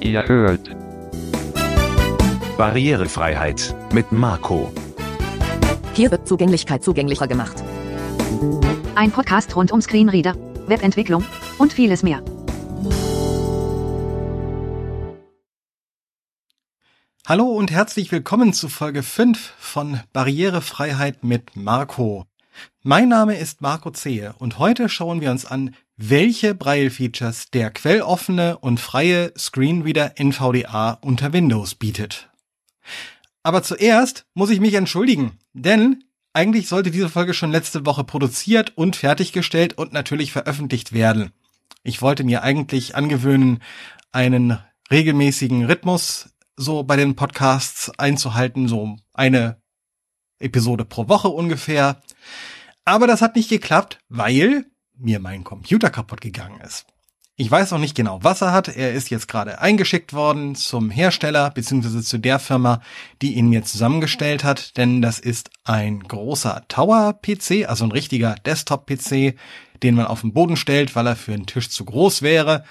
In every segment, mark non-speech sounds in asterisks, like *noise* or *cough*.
Ihr hört Barrierefreiheit mit Marco. Hier wird Zugänglichkeit zugänglicher gemacht. Ein Podcast rund um Screenreader, Webentwicklung und vieles mehr. Hallo und herzlich willkommen zu Folge 5 von Barrierefreiheit mit Marco. Mein Name ist Marco Zehe und heute schauen wir uns an, welche Braille-Features der quelloffene und freie Screenreader NVDA unter Windows bietet. Aber zuerst muss ich mich entschuldigen, denn eigentlich sollte diese Folge schon letzte Woche produziert und fertiggestellt und natürlich veröffentlicht werden. Ich wollte mir eigentlich angewöhnen, einen regelmäßigen Rhythmus so bei den Podcasts einzuhalten, so eine Episode pro Woche ungefähr. Aber das hat nicht geklappt, weil mir mein Computer kaputt gegangen ist. Ich weiß noch nicht genau, was er hat. Er ist jetzt gerade eingeschickt worden zum Hersteller beziehungsweise zu der Firma, die ihn mir zusammengestellt hat, denn das ist ein großer Tower-PC, also ein richtiger Desktop-PC, den man auf den Boden stellt, weil er für einen Tisch zu groß wäre.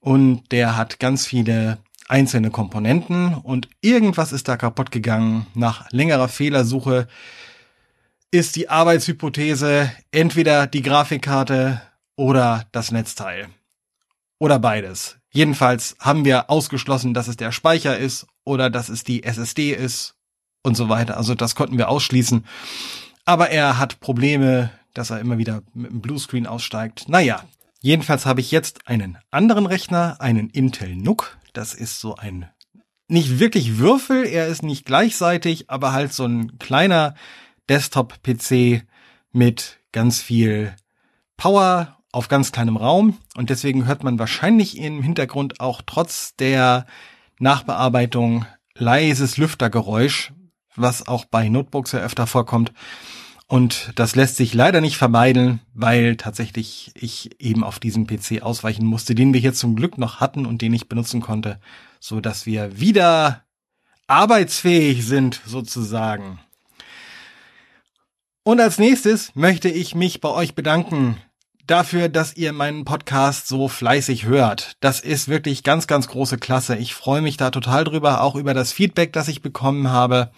Und der hat ganz viele einzelne Komponenten und irgendwas ist da kaputt gegangen. Nach längerer Fehlersuche ist die Arbeitshypothese entweder die Grafikkarte oder das Netzteil. Oder beides. Jedenfalls haben wir ausgeschlossen, dass es der Speicher ist oder dass es die SSD ist und so weiter. Also das konnten wir ausschließen. Aber er hat Probleme, dass er immer wieder mit dem Bluescreen aussteigt. Naja, jedenfalls habe ich jetzt einen anderen Rechner, einen Intel NUC. Das ist so ein nicht wirklich Würfel, er ist nicht gleichseitig, aber halt so ein kleiner Desktop-PC mit ganz viel Power auf ganz kleinem Raum und deswegen hört man wahrscheinlich im Hintergrund auch trotz der Nachbearbeitung leises Lüftergeräusch, was auch bei Notebooks ja öfter vorkommt. Und das lässt sich leider nicht vermeiden, weil tatsächlich ich eben auf diesen PC ausweichen musste, den wir hier zum Glück noch hatten und den ich benutzen konnte, so dass wir wieder arbeitsfähig sind sozusagen. Und als nächstes möchte ich mich bei euch bedanken dafür, dass ihr meinen Podcast so fleißig hört. Das ist wirklich ganz, ganz große Klasse. Ich freue mich da total drüber, auch über das Feedback, das ich bekommen habe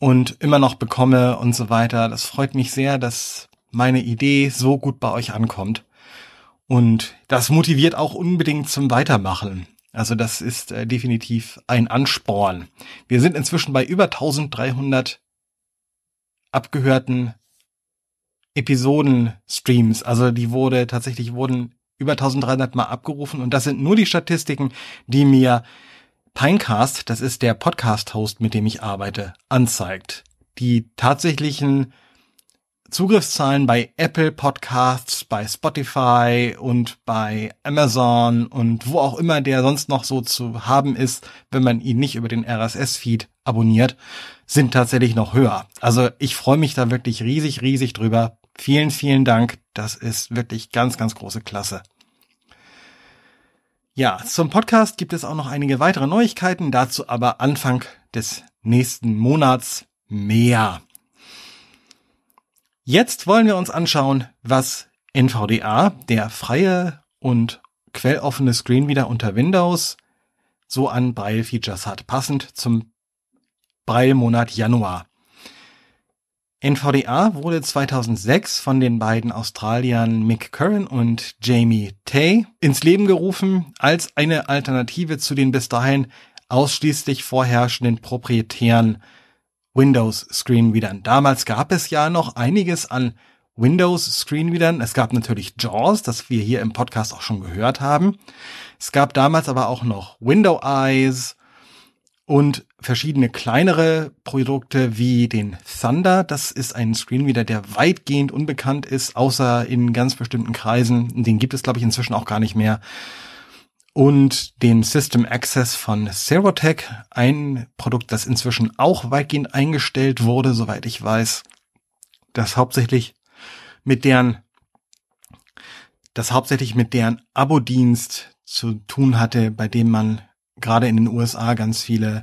und immer noch bekomme und so weiter. Das freut mich sehr, dass meine Idee so gut bei euch ankommt. Und das motiviert auch unbedingt zum Weitermachen. Also das ist äh, definitiv ein Ansporn. Wir sind inzwischen bei über 1300 abgehörten Episoden-Streams. Also die wurde tatsächlich wurden über 1300 Mal abgerufen und das sind nur die Statistiken, die mir Pinecast, das ist der Podcast-Host, mit dem ich arbeite, anzeigt. Die tatsächlichen Zugriffszahlen bei Apple Podcasts, bei Spotify und bei Amazon und wo auch immer der sonst noch so zu haben ist, wenn man ihn nicht über den RSS-Feed abonniert, sind tatsächlich noch höher. Also ich freue mich da wirklich riesig, riesig drüber. Vielen, vielen Dank. Das ist wirklich ganz, ganz große Klasse. Ja, zum Podcast gibt es auch noch einige weitere Neuigkeiten, dazu aber Anfang des nächsten Monats mehr. Jetzt wollen wir uns anschauen, was NVDA, der freie und quelloffene Screenreader unter Windows, so an Braille-Features hat, passend zum Braille-Monat Januar. NVDA wurde 2006 von den beiden Australiern Mick Curran und Jamie Tay ins Leben gerufen als eine Alternative zu den bis dahin ausschließlich vorherrschenden proprietären Windows Screenreadern. Damals gab es ja noch einiges an Windows Screenreadern. Es gab natürlich JAWS, das wir hier im Podcast auch schon gehört haben. Es gab damals aber auch noch Window Eyes und verschiedene kleinere Produkte wie den Thunder. Das ist ein Screenreader, der weitgehend unbekannt ist, außer in ganz bestimmten Kreisen. Den gibt es, glaube ich, inzwischen auch gar nicht mehr und den System Access von Serotech, ein Produkt, das inzwischen auch weitgehend eingestellt wurde, soweit ich weiß, das hauptsächlich mit deren das hauptsächlich mit deren Abo-Dienst zu tun hatte, bei dem man gerade in den USA ganz viele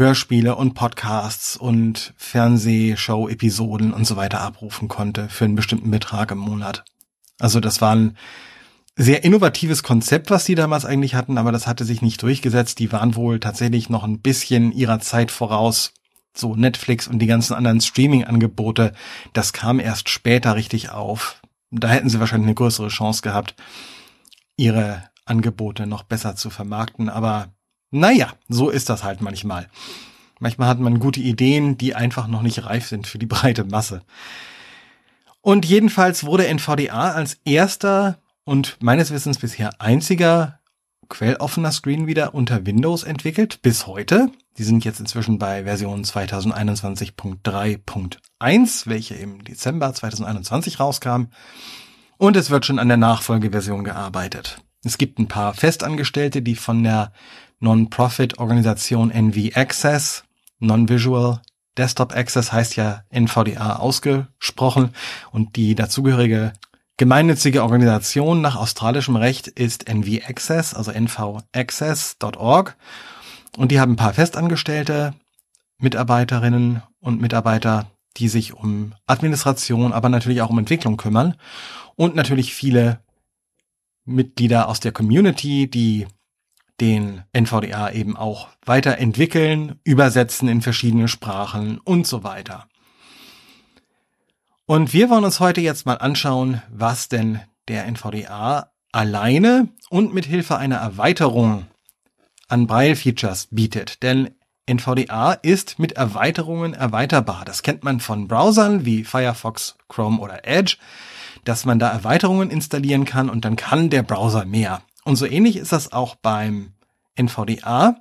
Hörspiele und Podcasts und Fernsehshow-Episoden und so weiter abrufen konnte für einen bestimmten Betrag im Monat. Also das waren sehr innovatives Konzept, was die damals eigentlich hatten, aber das hatte sich nicht durchgesetzt. Die waren wohl tatsächlich noch ein bisschen ihrer Zeit voraus. So Netflix und die ganzen anderen Streaming-Angebote, das kam erst später richtig auf. Da hätten sie wahrscheinlich eine größere Chance gehabt, ihre Angebote noch besser zu vermarkten. Aber naja, so ist das halt manchmal. Manchmal hat man gute Ideen, die einfach noch nicht reif sind für die breite Masse. Und jedenfalls wurde NVDA als erster und meines Wissens bisher einziger quelloffener Screenreader unter Windows entwickelt, bis heute. Die sind jetzt inzwischen bei Version 2021.3.1, welche im Dezember 2021 rauskam. Und es wird schon an der Nachfolgeversion gearbeitet. Es gibt ein paar Festangestellte, die von der Non-Profit-Organisation NV Access, Non-Visual Desktop Access heißt ja NVDA ausgesprochen. Und die dazugehörige gemeinnützige Organisation nach australischem Recht ist NV Access, also nvaccess.org und die haben ein paar Festangestellte, Mitarbeiterinnen und Mitarbeiter, die sich um Administration, aber natürlich auch um Entwicklung kümmern. Und natürlich viele Mitglieder aus der Community, die den NVDA eben auch weiterentwickeln, übersetzen in verschiedene Sprachen und so weiter. Und wir wollen uns heute jetzt mal anschauen, was denn der NVDA alleine und mit Hilfe einer Erweiterung an Braille-Features bietet. Denn NVDA ist mit Erweiterungen erweiterbar. Das kennt man von Browsern wie Firefox, Chrome oder Edge dass man da Erweiterungen installieren kann und dann kann der Browser mehr. Und so ähnlich ist das auch beim NVDA.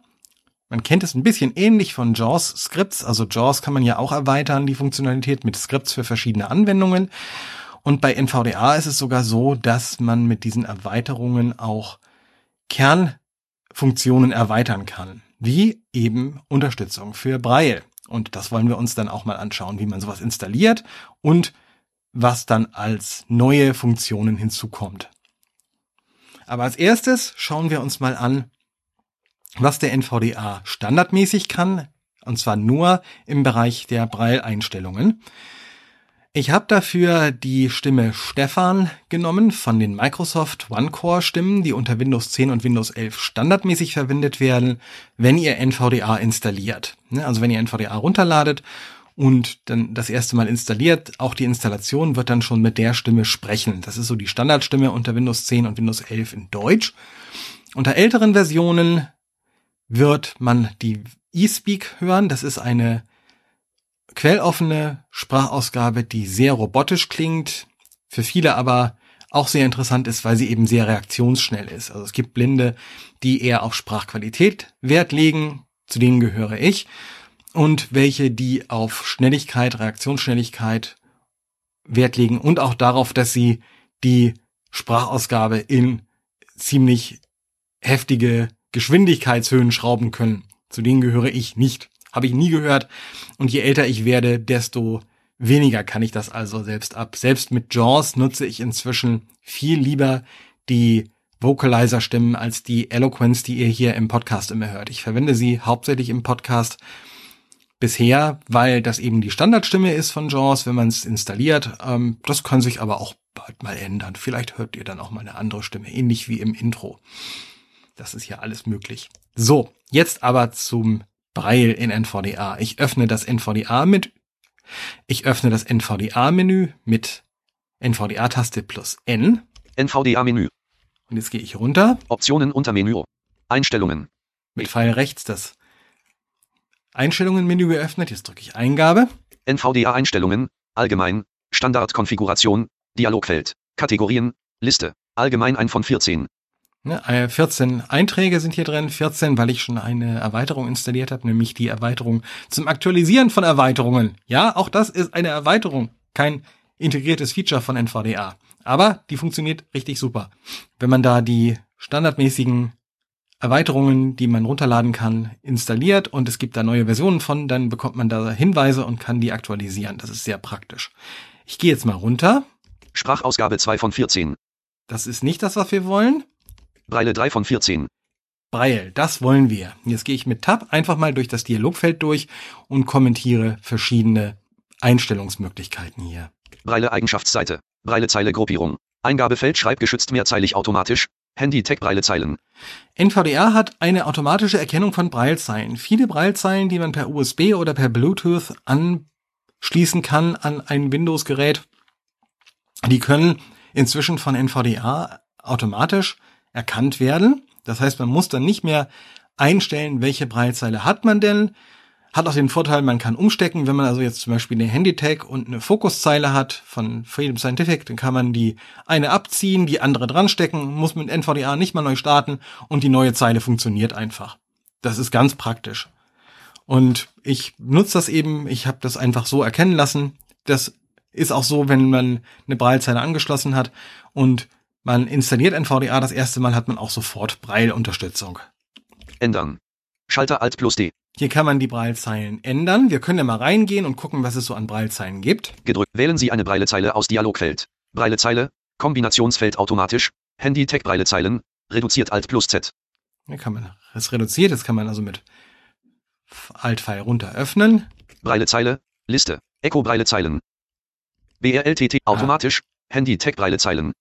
Man kennt es ein bisschen ähnlich von JAWS Scripts. Also JAWS kann man ja auch erweitern, die Funktionalität mit Scripts für verschiedene Anwendungen. Und bei NVDA ist es sogar so, dass man mit diesen Erweiterungen auch Kernfunktionen erweitern kann, wie eben Unterstützung für Braille. Und das wollen wir uns dann auch mal anschauen, wie man sowas installiert und was dann als neue Funktionen hinzukommt. Aber als erstes schauen wir uns mal an, was der NVDA standardmäßig kann, und zwar nur im Bereich der Braille-Einstellungen. Ich habe dafür die Stimme Stefan genommen von den Microsoft OneCore-Stimmen, die unter Windows 10 und Windows 11 standardmäßig verwendet werden, wenn ihr NVDA installiert. Also wenn ihr NVDA runterladet und dann das erste Mal installiert. Auch die Installation wird dann schon mit der Stimme sprechen. Das ist so die Standardstimme unter Windows 10 und Windows 11 in Deutsch. Unter älteren Versionen wird man die eSpeak hören. Das ist eine quelloffene Sprachausgabe, die sehr robotisch klingt, für viele aber auch sehr interessant ist, weil sie eben sehr reaktionsschnell ist. Also es gibt Blinde, die eher auf Sprachqualität Wert legen, zu denen gehöre ich und welche, die auf Schnelligkeit, Reaktionsschnelligkeit Wert legen und auch darauf, dass sie die Sprachausgabe in ziemlich heftige Geschwindigkeitshöhen schrauben können. Zu denen gehöre ich nicht. Habe ich nie gehört. Und je älter ich werde, desto weniger kann ich das also selbst ab. Selbst mit JAWS nutze ich inzwischen viel lieber die Vocalizer-Stimmen als die Eloquence, die ihr hier im Podcast immer hört. Ich verwende sie hauptsächlich im Podcast, bisher, weil das eben die Standardstimme ist von JAWS, wenn man es installiert. Ähm, das kann sich aber auch bald mal ändern. Vielleicht hört ihr dann auch mal eine andere Stimme, ähnlich wie im Intro. Das ist ja alles möglich. So, jetzt aber zum Braille in NVDA. Ich öffne das NVDA mit, ich öffne das NVDA-Menü mit NVDA-Taste plus N. NVDA-Menü. Und jetzt gehe ich runter. Optionen unter Menü. Einstellungen. Mit Pfeil rechts das Einstellungen-Menü geöffnet. Jetzt drücke ich Eingabe. NVDA-Einstellungen, allgemein, Standardkonfiguration, Dialogfeld, Kategorien, Liste, allgemein ein von 14. Ne, 14 Einträge sind hier drin, 14, weil ich schon eine Erweiterung installiert habe, nämlich die Erweiterung zum Aktualisieren von Erweiterungen. Ja, auch das ist eine Erweiterung, kein integriertes Feature von NVDA. Aber die funktioniert richtig super. Wenn man da die standardmäßigen Erweiterungen, die man runterladen kann, installiert und es gibt da neue Versionen von, dann bekommt man da Hinweise und kann die aktualisieren. Das ist sehr praktisch. Ich gehe jetzt mal runter. Sprachausgabe 2 von 14. Das ist nicht das, was wir wollen. Breile 3 von 14. Breil, das wollen wir. Jetzt gehe ich mit Tab einfach mal durch das Dialogfeld durch und kommentiere verschiedene Einstellungsmöglichkeiten hier. Breile Eigenschaftsseite. Breile Zeile Gruppierung. Eingabefeld schreibgeschützt mehrzeilig automatisch. Handy Tech Braillezeilen. NVDA hat eine automatische Erkennung von Braillezeilen. Viele Braillezeilen, die man per USB oder per Bluetooth anschließen kann an ein Windows-Gerät, die können inzwischen von NVDA automatisch erkannt werden. Das heißt, man muss dann nicht mehr einstellen, welche Braillezeile hat man denn. Hat auch den Vorteil, man kann umstecken. Wenn man also jetzt zum Beispiel eine Handytag und eine Fokuszeile hat von Freedom Scientific, dann kann man die eine abziehen, die andere dran stecken, muss mit NVDA nicht mal neu starten und die neue Zeile funktioniert einfach. Das ist ganz praktisch. Und ich nutze das eben, ich habe das einfach so erkennen lassen. Das ist auch so, wenn man eine Braillezeile angeschlossen hat und man installiert NVDA das erste Mal, hat man auch sofort Braille-Unterstützung. Ändern. Schalter Alt plus D. Hier kann man die Braillezeilen ändern. Wir können ja mal reingehen und gucken, was es so an Braillezeilen gibt. Gedrückt. Wählen Sie eine Breilezeile aus Dialogfeld. Breilezeile. Kombinationsfeld automatisch. Handy Tech Braillezeilen. Reduziert Alt plus Z. Hier kann man es reduziert. Das kann man also mit Alt-Pfeil runter öffnen. Breilezeile. Liste. Echo Braillezeilen. BRLTT automatisch. Handy Tech Braillezeilen.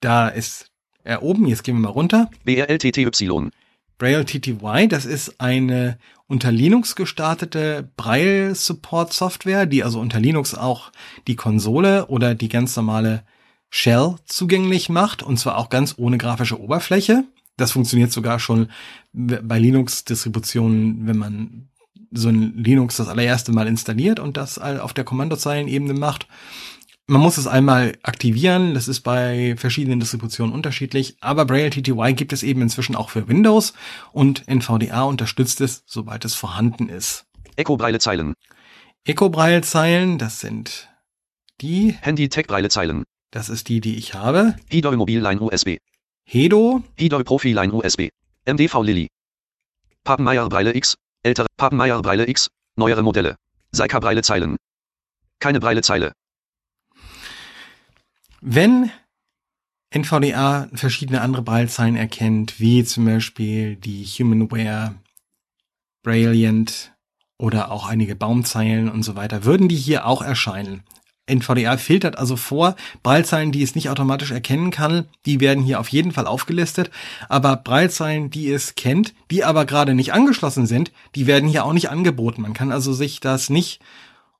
Da ist er oben. Jetzt gehen wir mal runter. BRLTTY. Braille TTY, das ist eine unter Linux gestartete Braille Support Software, die also unter Linux auch die Konsole oder die ganz normale Shell zugänglich macht und zwar auch ganz ohne grafische Oberfläche. Das funktioniert sogar schon bei Linux-Distributionen, wenn man so ein Linux das allererste Mal installiert und das auf der Kommandozeilenebene macht. Man muss es einmal aktivieren, das ist bei verschiedenen Distributionen unterschiedlich, aber Braille TTY gibt es eben inzwischen auch für Windows und NVDA unterstützt es, sobald es vorhanden ist. Echo Braillezeilen. Echo Braillezeilen, das sind die, Handy Tech Braillezeilen. das ist die, die ich habe. Hidoi Mobilline USB. Hedo, Hidoi Profiline USB. MDV Lilly. Papenmeier Breile X. Ältere Papenmeier Breile X. Neuere Modelle. Seika Braillezeilen. Keine Breilezeile. Wenn NVDA verschiedene andere Braillezeilen erkennt, wie zum Beispiel die Humanware, Brilliant oder auch einige Baumzeilen und so weiter, würden die hier auch erscheinen. NVDA filtert also vor, Braillezeilen, die es nicht automatisch erkennen kann, die werden hier auf jeden Fall aufgelistet, aber Braillezeilen, die es kennt, die aber gerade nicht angeschlossen sind, die werden hier auch nicht angeboten. Man kann also sich das nicht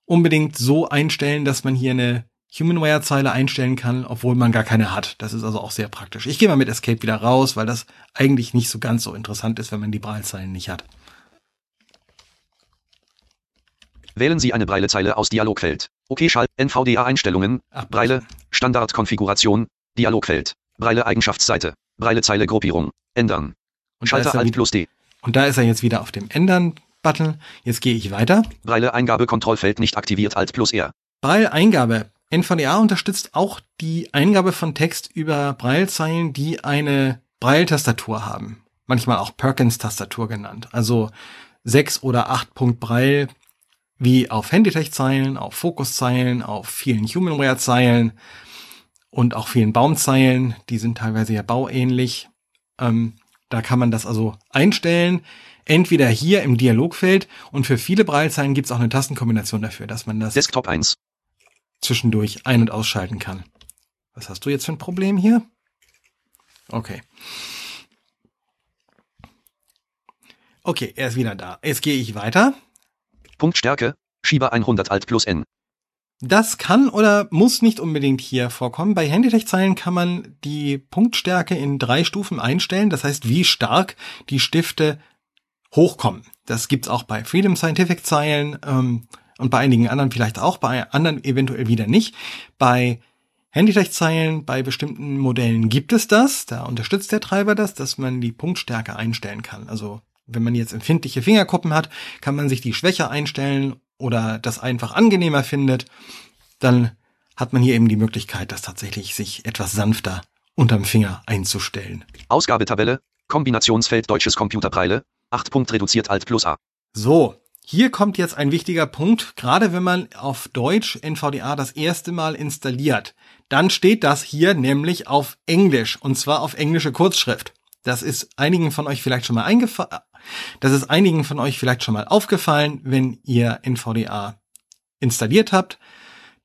unbedingt so einstellen, dass man hier eine Humanware-Zeile einstellen kann, obwohl man gar keine hat. Das ist also auch sehr praktisch. Ich gehe mal mit Escape wieder raus, weil das eigentlich nicht so ganz so interessant ist, wenn man die Braillezeilen nicht hat. Wählen Sie eine Breilezeile aus Dialogfeld. OK Schalt. NVDA Einstellungen. Ach, Breile. Standardkonfiguration. Dialogfeld. Breile Eigenschaftsseite. Breilezeile Gruppierung. Ändern. Und Schalter er Alt plus D. und da ist er jetzt wieder auf dem Ändern-Button. Jetzt gehe ich weiter. Breile Eingabe Kontrollfeld nicht aktiviert Alt plus R. Braille-Eingabe. NVDA unterstützt auch die Eingabe von Text über Braillezeilen, die eine Braille-Tastatur haben. Manchmal auch Perkins-Tastatur genannt. Also sechs oder acht Punkt Braille, wie auf Handytech-Zeilen, auf Fokuszeilen, auf vielen Humanware-Zeilen und auch vielen Baumzeilen. Die sind teilweise ja bauähnlich. Ähm, da kann man das also einstellen. Entweder hier im Dialogfeld und für viele Braillezeilen gibt es auch eine Tastenkombination dafür, dass man das Desktop 1. zwischendurch ein- und ausschalten kann. Was hast du jetzt für ein Problem hier? Okay. Okay, er ist wieder da. Jetzt gehe ich weiter. Punktstärke. Schieber 100 Alt plus N. Das kann oder muss nicht unbedingt hier vorkommen. Bei Handytech-Zeilen kann man die Punktstärke in drei Stufen einstellen. Das heißt, wie stark die Stifte hochkommen. Das gibt's auch bei Freedom Scientific Zeilen ähm, und bei einigen anderen vielleicht auch, bei anderen eventuell wieder nicht. Bei Handytech-Zeilen, bei bestimmten Modellen gibt es das. Da unterstützt der Treiber das, dass man die Punktstärke einstellen kann. Also wenn man jetzt empfindliche Fingerkuppen hat, kann man sich die schwächer einstellen oder das einfach angenehmer findet. Dann hat man hier eben die Möglichkeit, das tatsächlich sich etwas sanfter unterm Finger einzustellen. Ausgabetabelle. Kombinationsfeld Deutsches Computerbreile. 8 Punkt reduziert Alt plus A. So, hier kommt jetzt ein wichtiger Punkt, gerade wenn man auf Deutsch NVDA das erste Mal installiert. Dann steht das hier nämlich auf Englisch und zwar auf englische Kurzschrift. Das ist einigen von euch vielleicht schon mal eingefallen. Das ist einigen von euch vielleicht schon mal aufgefallen, wenn ihr NVDA installiert habt,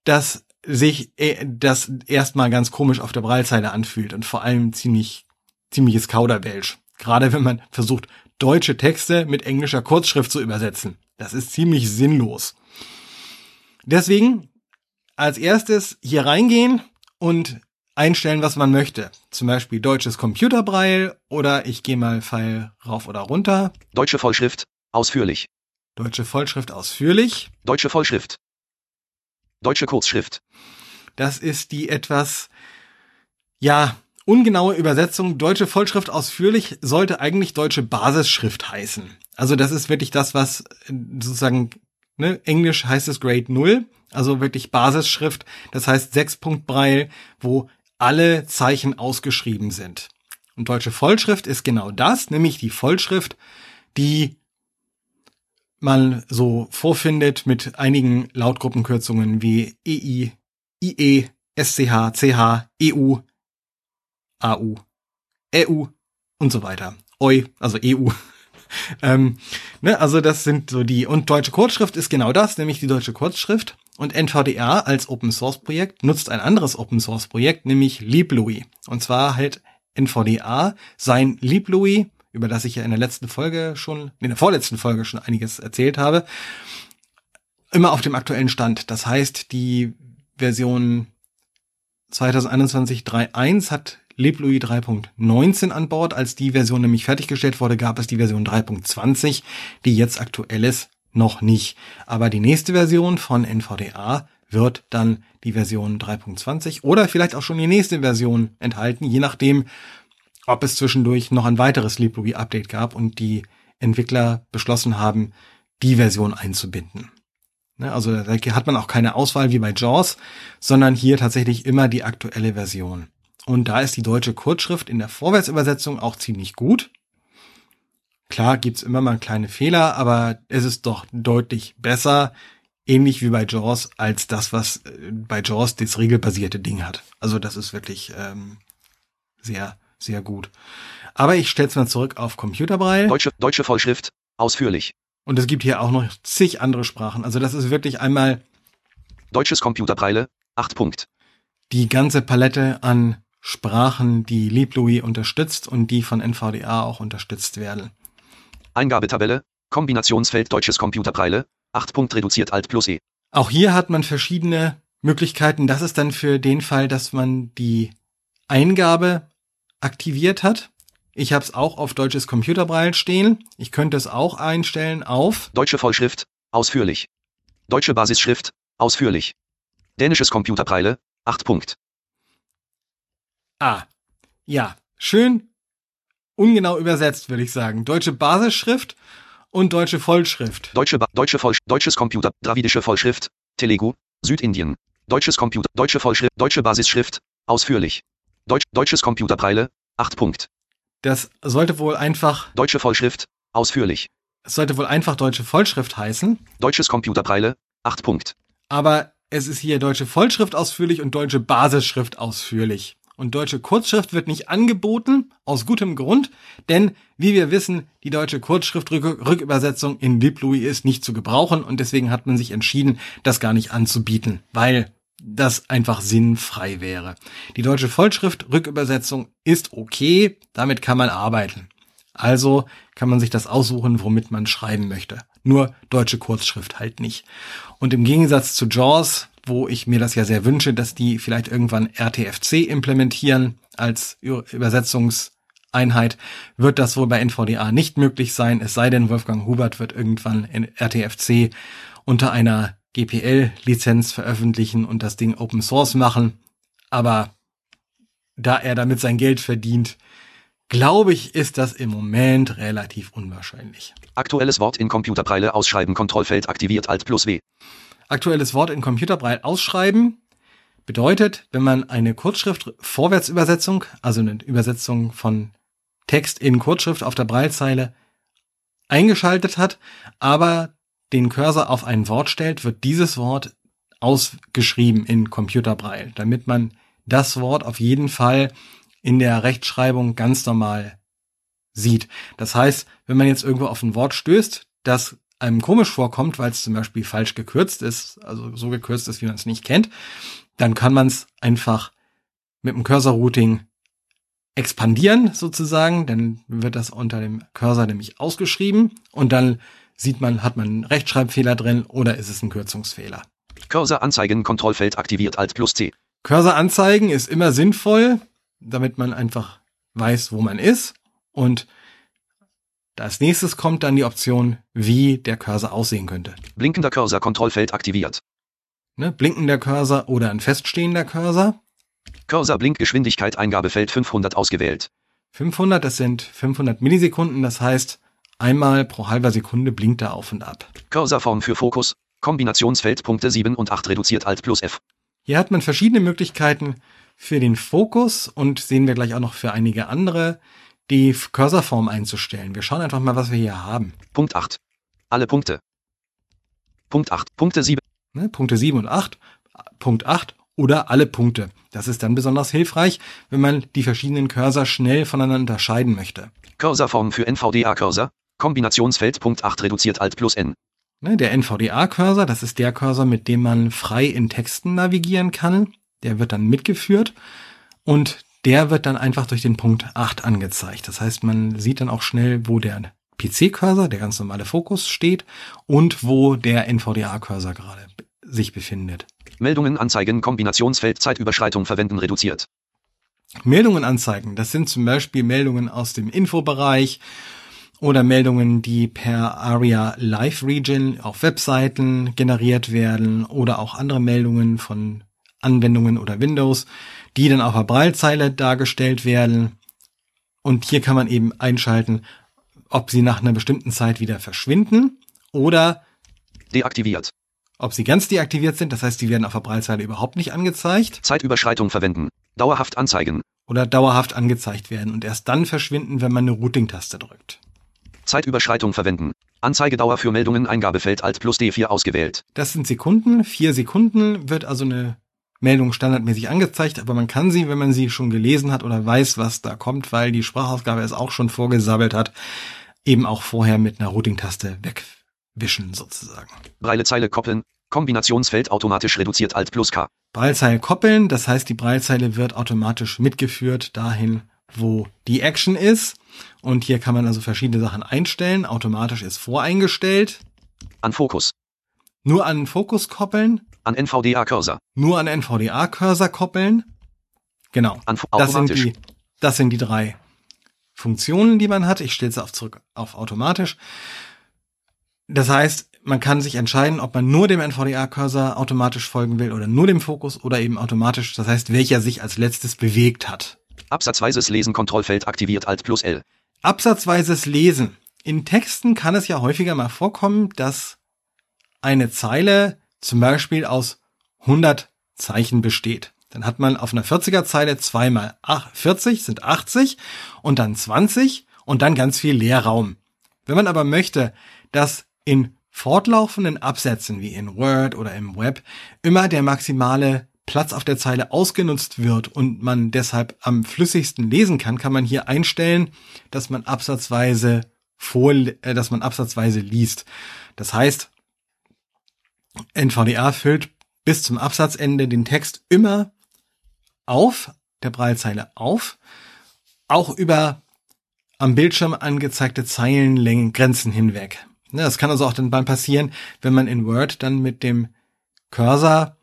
dass sich äh, das erstmal ganz komisch auf der Braillezeile anfühlt und vor allem ziemlich, ziemliches Kauderwelsch. Gerade wenn man versucht, deutsche Texte mit englischer Kurzschrift zu übersetzen. Das ist ziemlich sinnlos. Deswegen als erstes hier reingehen und einstellen, was man möchte. Zum Beispiel deutsches Computerbraille oder ich gehe mal Pfeil rauf oder runter. Deutsche Vollschrift. Ausführlich. Deutsche Vollschrift ausführlich. Deutsche Vollschrift. Deutsche Kurzschrift. Das ist die etwas, ja, ungenaue Übersetzung. Deutsche Vollschrift ausführlich sollte eigentlich deutsche Basisschrift heißen. Also das ist wirklich das, was äh, sozusagen, ne, Englisch heißt es Grade 0, also wirklich Basisschrift. Das heißt 6 Punkt Braille, wo alle Zeichen ausgeschrieben sind. Und deutsche Vollschrift ist genau das, nämlich die Vollschrift, die man so vorfindet mit einigen Lautgruppenkürzungen wie EI, IE, SCH, CH, EU, AU, EU und so weiter. OI, also EU. *laughs* ähm, ne, also das sind so die, und deutsche Kurzschrift ist genau das, nämlich die deutsche Kurzschrift. Und NVDA als Open Source Projekt nutzt ein anderes Open Source Projekt, nämlich LibLouis. Und zwar hält NVDA sein LibLouis über das ich ja in der letzten Folge schon, in der vorletzten Folge schon einiges erzählt habe, immer auf dem aktuellen Stand. Das heißt, die Version 2021 3.1 hat LibLouis 3.19 an Bord. Als die Version nämlich fertiggestellt wurde, gab es die Version 3.20, die jetzt aktuell ist, noch nicht. Aber die nächste Version von NVDA wird dann die Version 3.20 oder vielleicht auch schon die nächste Version enthalten, je nachdem, ob es zwischendurch noch ein weiteres LibRuby-Update gab und die Entwickler beschlossen haben, die Version einzubinden. Ne, also da hat man auch keine Auswahl wie bei JAWS, sondern hier tatsächlich immer die aktuelle Version. Und da ist die deutsche Kurzschrift in der Vorwärtsübersetzung auch ziemlich gut. Klar gibt's immer mal kleine Fehler, aber es ist doch deutlich besser, ähnlich wie bei JAWS, als das, was äh, bei JAWS das regelbasierte Ding hat. Also das ist wirklich ähm, sehr sehr gut. Aber ich stelle es mal zurück auf Computerbraille. Deutsche, deutsche Vollschrift. Ausführlich. Und es gibt hier auch noch zig andere Sprachen. Also das ist wirklich einmal Deutsches Computerbraille. 8 Punkt. Die ganze Palette an Sprachen, die LibLouis unterstützt und die von NVDA auch unterstützt werden. Eingabetabelle. Kombinationsfeld Deutsches Computerbraille. 8 Punkt reduziert Alt plus E. Auch hier hat man verschiedene Möglichkeiten. Das ist dann für den Fall, dass man die Eingabe aktiviert hat. Ich habe es auch auf deutsches Computerbraille stehen. Ich könnte es auch einstellen auf Deutsche Vollschrift, ausführlich. Deutsche Basisschrift, ausführlich. Dänisches Computerbraille, 8 Punkt. Ah, ja, schön ungenau übersetzt, würde ich sagen. Deutsche Basisschrift und deutsche Vollschrift. Deutsche, ba deutsche Voll deutsches Computer, dravidische Vollschrift, Telugu, Südindien. Deutsches Computer, deutsche Vollschrift, deutsche Basisschrift, ausführlich. Deutsch, deutsches Computerpreile, 8 Punkt. Das sollte wohl einfach, Deutsche Vollschrift, ausführlich. es sollte wohl einfach deutsche Vollschrift heißen, Deutsches Computerpreile, 8 Punkt. aber es ist hier deutsche Vollschrift ausführlich und deutsche Basisschrift ausführlich. Und deutsche Kurzschrift wird nicht angeboten, aus gutem Grund, denn wie wir wissen, die deutsche Kurzschrift-Rückübersetzung in LibLouis ist nicht zu gebrauchen und deswegen hat man sich entschieden, das gar nicht anzubieten, weil das einfach sinnfrei wäre. Die deutsche Vollschrift-Rückübersetzung ist okay, damit kann man arbeiten. Also kann man sich das aussuchen, womit man schreiben möchte. Nur deutsche Kurzschrift halt nicht. Und im Gegensatz zu JAWS, wo ich mir das ja sehr wünsche, dass die vielleicht irgendwann RTFC implementieren als Übersetzungseinheit, wird das wohl bei NVDA nicht möglich sein, es sei denn, Wolfgang Hubert wird irgendwann in RTFC unter einer GPL-Lizenz veröffentlichen und das Ding Open Source machen. Aber da er damit sein Geld verdient, glaube ich, ist das im Moment relativ unwahrscheinlich. Aktuelles Wort in Computerpreile ausschreiben, Kontrollfeld aktiviert Alt plus W. Aktuelles Wort in Computerbreit ausschreiben bedeutet, wenn man eine Kurzschrift Vorwärtsübersetzung, also eine Übersetzung von Text in Kurzschrift auf der Breilzeile eingeschaltet hat, aber den Cursor auf ein Wort stellt, wird dieses Wort ausgeschrieben in Computerbraille, damit man das Wort auf jeden Fall in der Rechtschreibung ganz normal sieht. Das heißt, wenn man jetzt irgendwo auf ein Wort stößt, das einem komisch vorkommt, weil es zum Beispiel falsch gekürzt ist, also so gekürzt ist, wie man es nicht kennt, dann kann man es einfach mit dem Cursor-Routing expandieren sozusagen, dann wird das unter dem Cursor nämlich ausgeschrieben und dann sieht man, hat man einen Rechtschreibfehler drin oder ist es ein Kürzungsfehler. Cursor anzeigen, Kontrollfeld aktiviert Alt plus C. Cursor anzeigen ist immer sinnvoll, damit man einfach weiß, wo man ist und als nächstes kommt dann die Option, wie der Cursor aussehen könnte. Blinkender Cursor, Kontrollfeld aktiviert. Ne? Blinkender Cursor oder ein feststehender Cursor. Cursor Blinkgeschwindigkeit Eingabefeld 500 ausgewählt. 500, das sind 500 Millisekunden, das heißt, einmal pro halber Sekunde blinkt er auf und ab. Cursorform für Fokus, Kombinationsfeld Punkte 7 und 8 reduziert Alt plus F. Hier hat man verschiedene Möglichkeiten für den Fokus und sehen wir gleich auch noch für einige andere, die Cursorform einzustellen. Wir schauen einfach mal, was wir hier haben. Punkt 8. Alle Punkte. Punkt 8. Punkte 7. Ne? Punkte 7 und 8. Punkt 8 oder alle Punkte. Das ist dann besonders hilfreich, wenn man die verschiedenen Cursor schnell voneinander unterscheiden möchte. Cursorform für NVDA-Cursor, Kombinationsfeld Punkt 8 reduziert Alt plus N. Ne, der NVDA-Cursor, das ist der Cursor, mit dem man frei in Texten navigieren kann. Der wird dann mitgeführt und der wird dann einfach durch den Punkt 8 angezeigt. Das heißt, man sieht dann auch schnell, wo der PC-Cursor, der ganz normale Fokus steht und wo der NVDA-Cursor gerade sich befindet. Meldungen anzeigen, Kombinationsfeld Zeitüberschreitung verwenden reduziert. Meldungen anzeigen, das sind zum Beispiel Meldungen aus dem Infobereich oder Meldungen, die per ARIA Live Region auf Webseiten generiert werden oder auch andere Meldungen von Anwendungen oder Windows, die dann auf der Braillezeile dargestellt werden. Und hier kann man eben einschalten, ob sie nach einer bestimmten Zeit wieder verschwinden oder Deaktiviert. ob sie ganz deaktiviert sind. Das heißt, die werden auf der Braillezeile überhaupt nicht angezeigt Zeitüberschreitung verwenden. Dauerhaft anzeigen. oder dauerhaft angezeigt werden und erst dann verschwinden, wenn man eine Routing-Taste drückt. Zeitüberschreitung verwenden. Anzeigedauer für Meldungen Eingabefeld Alt plus D4 ausgewählt. Das sind Sekunden. Vier Sekunden wird also eine Meldung standardmäßig angezeigt, aber man kann sie, wenn man sie schon gelesen hat oder weiß, was da kommt, weil die Sprachausgabe es auch schon vorgesabbelt hat, eben auch vorher mit einer Routing-Taste wegwischen sozusagen. Braillezeile koppeln. Kombinationsfeld automatisch reduziert Alt plus K. Braillezeile koppeln, das heißt, die Braillezeile wird automatisch mitgeführt dahin, wo die Action ist. Und hier kann man also verschiedene Sachen einstellen. Automatisch ist voreingestellt. An Fokus. Nur an Fokus koppeln. An NVDA-Cursor. Nur an NVDA-Cursor koppeln. Genau. An Das sind, die, das sind die drei Funktionen, die man hat. Ich stelle sie auf zurück auf automatisch. Das heißt, man kann sich entscheiden, ob man nur dem NVDA-Cursor automatisch folgen will oder nur dem Fokus oder eben automatisch. Das heißt, welcher sich als letztes bewegt hat. Absatzweises Lesen Kontrollfeld aktiviert Alt plus L. Absatzweises Lesen. In Texten kann es ja häufiger mal vorkommen, dass eine Zeile zum Beispiel aus 100 Zeichen besteht. Dann hat man auf einer 40er Zeile zweimal ach- 40 sind 80 und dann 20 und dann ganz viel Leerraum. Wenn man aber möchte, dass in fortlaufenden Absätzen wie in Word oder im Web immer der maximale Platz auf der Zeile ausgenutzt wird und man deshalb am flüssigsten lesen kann, kann man hier einstellen, dass man absatzweise vor, äh, dass man absatzweise liest. Das heißt, NVDA füllt bis zum Absatzende den Text immer auf, der Braillezeile auf, auch über am Bildschirm angezeigte Zeilenlängen Grenzen hinweg. Das kann also auch dann passieren, wenn man in Word dann mit dem Cursor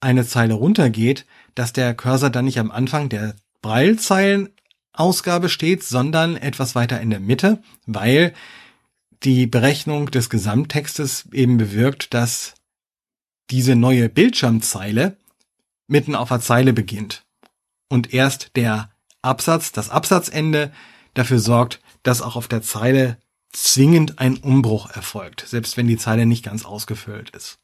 eine Zeile runtergeht, dass der Cursor dann nicht am Anfang der Braillezeilenausgabe steht, sondern etwas weiter in der Mitte, weil die Berechnung des Gesamttextes eben bewirkt, dass diese neue Bildschirmzeile mitten auf der Zeile beginnt und erst der Absatz, das Absatzende dafür sorgt, dass auch auf der Zeile zwingend ein Umbruch erfolgt, selbst wenn die Zeile nicht ganz ausgefüllt ist.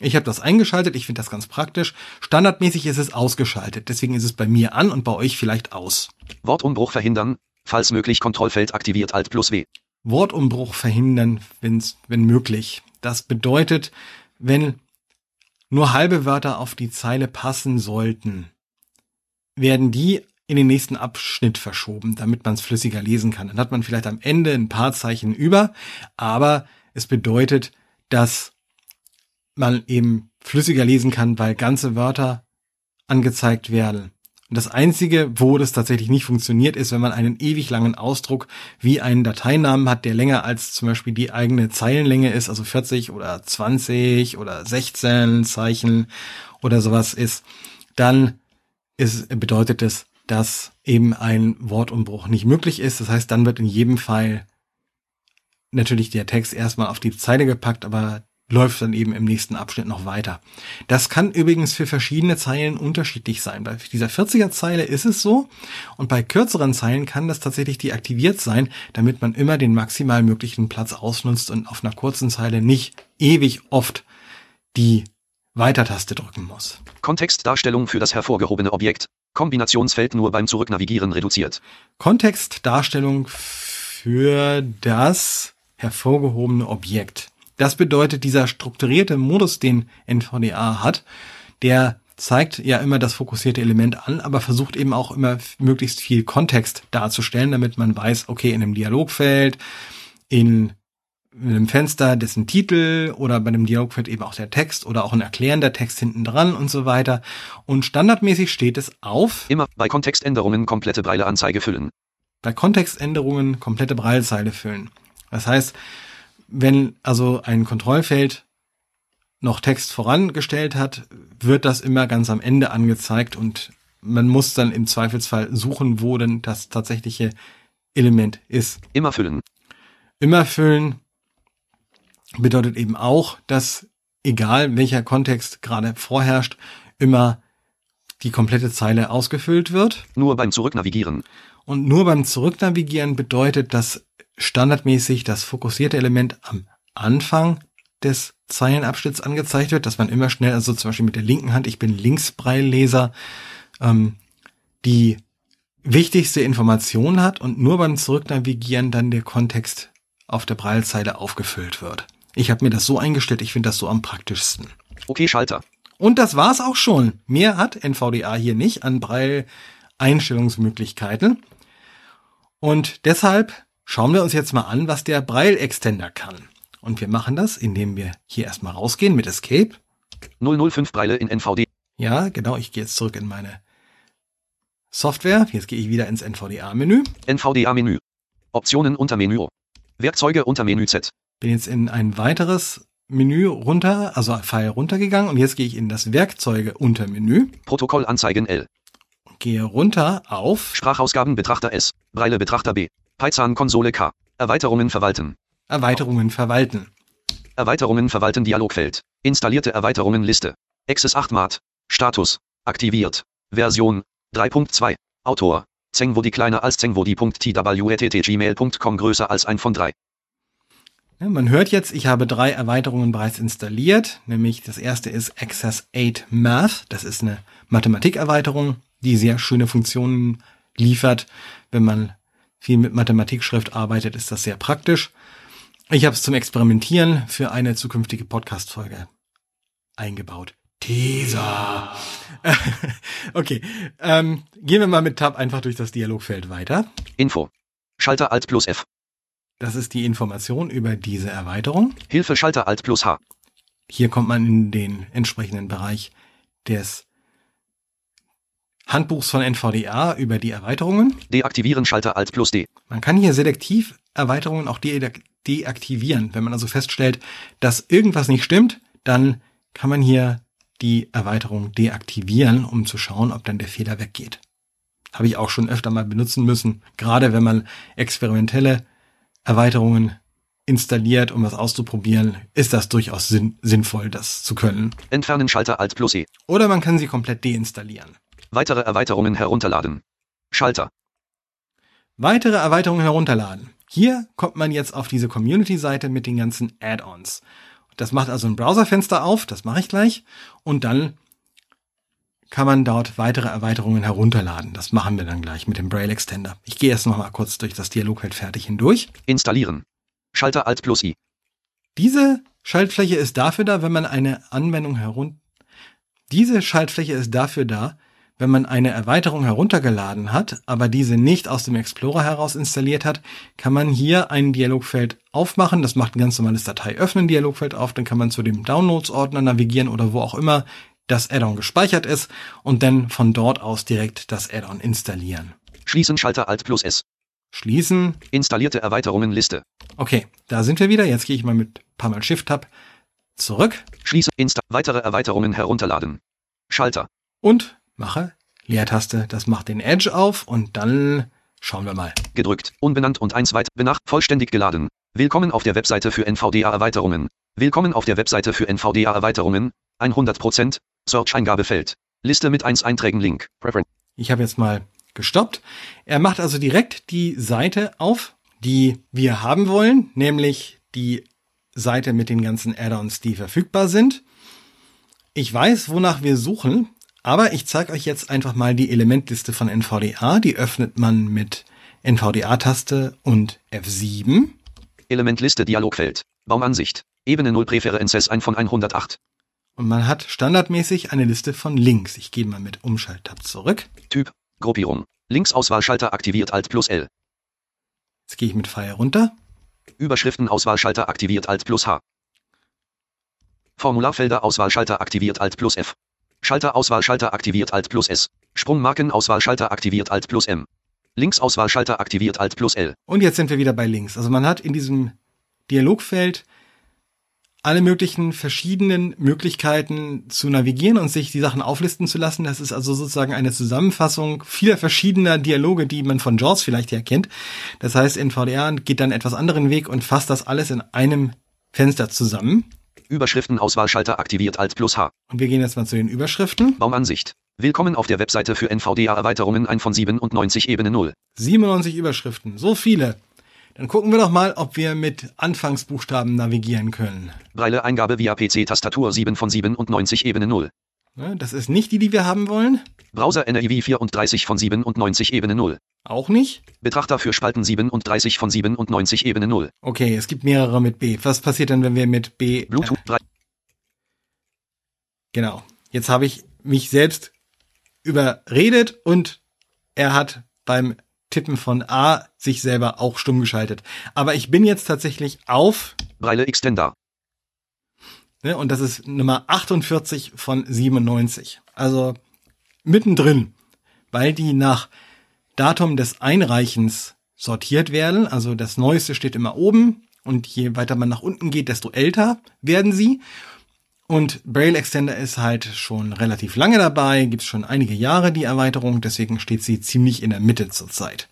Ich habe das eingeschaltet, ich finde das ganz praktisch. Standardmäßig ist es ausgeschaltet, deswegen ist es bei mir an und bei euch vielleicht aus. Wortumbruch verhindern. Falls möglich Kontrollfeld aktiviert Alt plus W. Wortumbruch verhindern, wenn's, wenn möglich. Das bedeutet, wenn nur halbe Wörter auf die Zeile passen sollten, werden die in den nächsten Abschnitt verschoben, damit man es flüssiger lesen kann. Dann hat man vielleicht am Ende ein paar Zeichen über, aber es bedeutet, dass man eben flüssiger lesen kann, weil ganze Wörter angezeigt werden. Und das Einzige, wo das tatsächlich nicht funktioniert, ist, wenn man einen ewig langen Ausdruck wie einen Dateinamen hat, der länger als zum Beispiel die eigene Zeilenlänge ist, also 40 oder 20 oder 16 Zeichen oder sowas ist, dann ist, bedeutet es, dass eben ein Wortumbruch nicht möglich ist. Das heißt, dann wird in jedem Fall natürlich der Text erstmal auf die Zeile gepackt, aber läuft dann eben im nächsten Abschnitt noch weiter. Das kann übrigens für verschiedene Zeilen unterschiedlich sein. Bei dieser 40er Zeile ist es so und bei kürzeren Zeilen kann das tatsächlich deaktiviert sein, damit man immer den maximal möglichen Platz ausnutzt und auf einer kurzen Zeile nicht ewig oft die Weiter-Taste drücken muss. Kontextdarstellung für das hervorgehobene Objekt. Kombinationsfeld nur beim Zurücknavigieren reduziert. Kontextdarstellung für das hervorgehobene Objekt. Das bedeutet, dieser strukturierte Modus, den NVDA hat, der zeigt ja immer das fokussierte Element an, aber versucht eben auch immer möglichst viel Kontext darzustellen, damit man weiß, okay, in einem Dialogfeld, in einem Fenster dessen Titel oder bei einem Dialogfeld eben auch der Text oder auch ein erklärender Text hinten dran und so weiter. Und standardmäßig steht es auf. Immer bei Kontextänderungen komplette Breileanzeige füllen. Bei Kontextänderungen komplette Breilzeile füllen. Das heißt, wenn also ein Kontrollfeld noch Text vorangestellt hat, wird das immer ganz am Ende angezeigt und man muss dann im Zweifelsfall suchen, wo denn das tatsächliche Element ist. Immer füllen. Immer füllen bedeutet eben auch, dass egal welcher Kontext gerade vorherrscht, immer die komplette Zeile ausgefüllt wird. Nur beim Zurücknavigieren. Und nur beim Zurücknavigieren bedeutet, dass standardmäßig das fokussierte Element am Anfang des Zeilenabschnitts angezeigt wird, dass man immer schnell, also zum Beispiel mit der linken Hand, ich bin Linksbreilleser, ähm, die wichtigste Information hat und nur beim Zurücknavigieren dann der Kontext auf der Breilzeile aufgefüllt wird. Ich habe mir das so eingestellt, ich finde das so am praktischsten. Okay, Schalter. Und das war's auch schon. Mehr hat NVDA hier nicht an Braille-Einstellungsmöglichkeiten. Und deshalb schauen wir uns jetzt mal an, was der Braille-Extender kann. Und wir machen das, indem wir hier erstmal rausgehen mit Escape. 005 Braille in NVD. Ja, genau, ich gehe jetzt zurück in meine Software. Jetzt gehe ich wieder ins NVDA-Menü. NVDA-Menü. Optionen unter Menü. Werkzeuge unter Menü Z. Bin jetzt in ein weiteres Menü runter, also Pfeil runtergegangen und jetzt gehe ich in das Werkzeuge unter Menü. Protokoll anzeigen L. Gehe runter auf Sprachausgaben Betrachter S. Braille Betrachter B. Python Konsole K. Erweiterungen verwalten. Erweiterungen verwalten. Erweiterungen verwalten Dialogfeld. Installierte Erweiterungen Liste. Access 8 Mat. Status. Aktiviert. Version 3.2. Autor. Zengwodi kleiner als Zengwodi.twrttgmail.com größer als ein von drei. Man hört jetzt, ich habe drei Erweiterungen bereits installiert, nämlich das erste ist Access 8 Math. Das ist eine Mathematikerweiterung, die sehr schöne Funktionen liefert. Wenn man viel mit Mathematikschrift arbeitet, ist das sehr praktisch. Ich habe es zum Experimentieren für eine zukünftige Podcast-Folge eingebaut. Teaser. *laughs* okay, ähm, gehen wir mal mit Tab einfach durch das Dialogfeld weiter. Info. Schalter Alt plus F. Das ist die Information über diese Erweiterung. Hilfe Schalter Alt plus H. Hier kommt man in den entsprechenden Bereich des Handbuchs von NVDA über die Erweiterungen. Deaktivieren Schalter Alt plus D. Man kann hier selektiv Erweiterungen auch de deaktivieren. Wenn man also feststellt, dass irgendwas nicht stimmt, dann kann man hier die Erweiterung deaktivieren, um zu schauen, ob dann der Fehler weggeht. Habe ich auch schon öfter mal benutzen müssen, gerade wenn man experimentelle Erweiterungen installiert, um was auszuprobieren, ist das durchaus sinn sinnvoll, das zu können. Entfernen Schalter Alt plus E. Oder man kann sie komplett deinstallieren. Weitere Erweiterungen herunterladen. Schalter. Weitere Erweiterungen herunterladen. Hier kommt man jetzt auf diese Community-Seite mit den ganzen Add-ons. Das macht also ein Browserfenster auf, das mache ich gleich. Und dann kann man dort weitere Erweiterungen herunterladen. Das machen wir dann gleich mit dem Braille Extender. Ich gehe erst noch mal kurz durch das Dialogfeld fertig hindurch. Installieren. Schalter Alt plus I. Diese Schaltfläche ist dafür da, wenn man eine Anwendung herunter... Diese Schaltfläche ist dafür da, wenn man eine Erweiterung heruntergeladen hat, aber diese nicht aus dem Explorer heraus installiert hat, kann man hier ein Dialogfeld aufmachen. Das macht ein ganz normales Datei öffnen Dialogfeld auf. Dann kann man zu dem Downloads-Ordner navigieren oder wo auch immer das Add-on gespeichert ist und dann von dort aus direkt das Add-on installieren. Schließen Schalter Alt plus S. Schließen. Installierte Erweiterungen Liste. Okay, da sind wir wieder. Jetzt gehe ich mal mit paar Mal Shift-Tab zurück Schließe Insta weitere Erweiterungen herunterladen. Schalter. und mache Leertaste. Das macht den Edge auf und dann schauen wir mal. Gedrückt. Unbenannt und eins weit. Benach. Vollständig geladen. Willkommen auf der Webseite für NVDA-Erweiterungen. Willkommen auf der Webseite für NVDA-Erweiterungen. 100%. Search-Eingabefeld. Liste mit 1 Einträgen Link. Preference. Ich habe jetzt mal gestoppt. Er macht also direkt die Seite auf, die wir haben wollen, nämlich die Seite mit den ganzen Add-ons, die verfügbar sind. Ich weiß, wonach wir suchen, aber ich zeige euch jetzt einfach mal die Elementliste von NVDA. Die öffnet man mit NVDA-Taste und F7. Elementliste Dialogfeld. Baumansicht. Ebene 0 Präferences 1 von 108. Und man hat standardmäßig eine Liste von Links. Ich gehe mal mit Umschalttab zurück. Typ. Gruppierung. Linksauswahlschalter aktiviert Alt plus L. Jetzt gehe ich mit Pfeil runter. Überschriftenauswahlschalter aktiviert Alt plus H. Formularfelder Auswahlschalter aktiviert Alt plus F. Schalterauswahlschalter aktiviert Alt plus S. Sprungmarkenauswahlschalter aktiviert Alt plus M. Linksauswahlschalter aktiviert Alt plus L. Und jetzt sind wir wieder bei links. Also man hat in diesem Dialogfeld alle möglichen verschiedenen Möglichkeiten zu navigieren und sich die Sachen auflisten zu lassen. Das ist also sozusagen eine Zusammenfassung vieler verschiedener Dialoge, die man von Jaws vielleicht her kennt. Das heißt, NVDA geht dann etwas anderen Weg und fasst das alles in einem Fenster zusammen. Überschriftenauswahlschalter aktiviert Alt plus H. Und wir gehen jetzt mal zu den Überschriften. Baumansicht. Willkommen auf der Webseite für NVDA-Erweiterungen 1 von 97 Ebene 0. 97 Überschriften, so viele. Dann gucken wir doch mal, ob wir mit Anfangsbuchstaben navigieren können. Breile Eingabe via PC-Tastatur 7 von 97 Ebene 0. Ne, Das ist nicht die, die wir haben wollen. Browser NIV 34 von 97 Ebene 0. Auch nicht. Betrachter für Spalten 37 von 97 Ebene 0. Okay, es gibt mehrere mit B. Was passiert denn, wenn wir mit B... Bluetooth 3. Genau. Jetzt habe ich mich selbst überredet und er hat beim Tippen von A sich selber auch stumm geschaltet. Aber ich bin jetzt tatsächlich auf, Breile Extender. Ne, und das ist Nummer 48 von 97. Also mittendrin, weil die nach Datum des Einreichens sortiert werden. Also das Neueste steht immer oben und je weiter man nach unten geht, desto älter werden sie. Und Braille Extender ist halt schon relativ lange dabei, gibt's schon einige Jahre die Erweiterung, deswegen steht sie ziemlich in der Mitte zurzeit.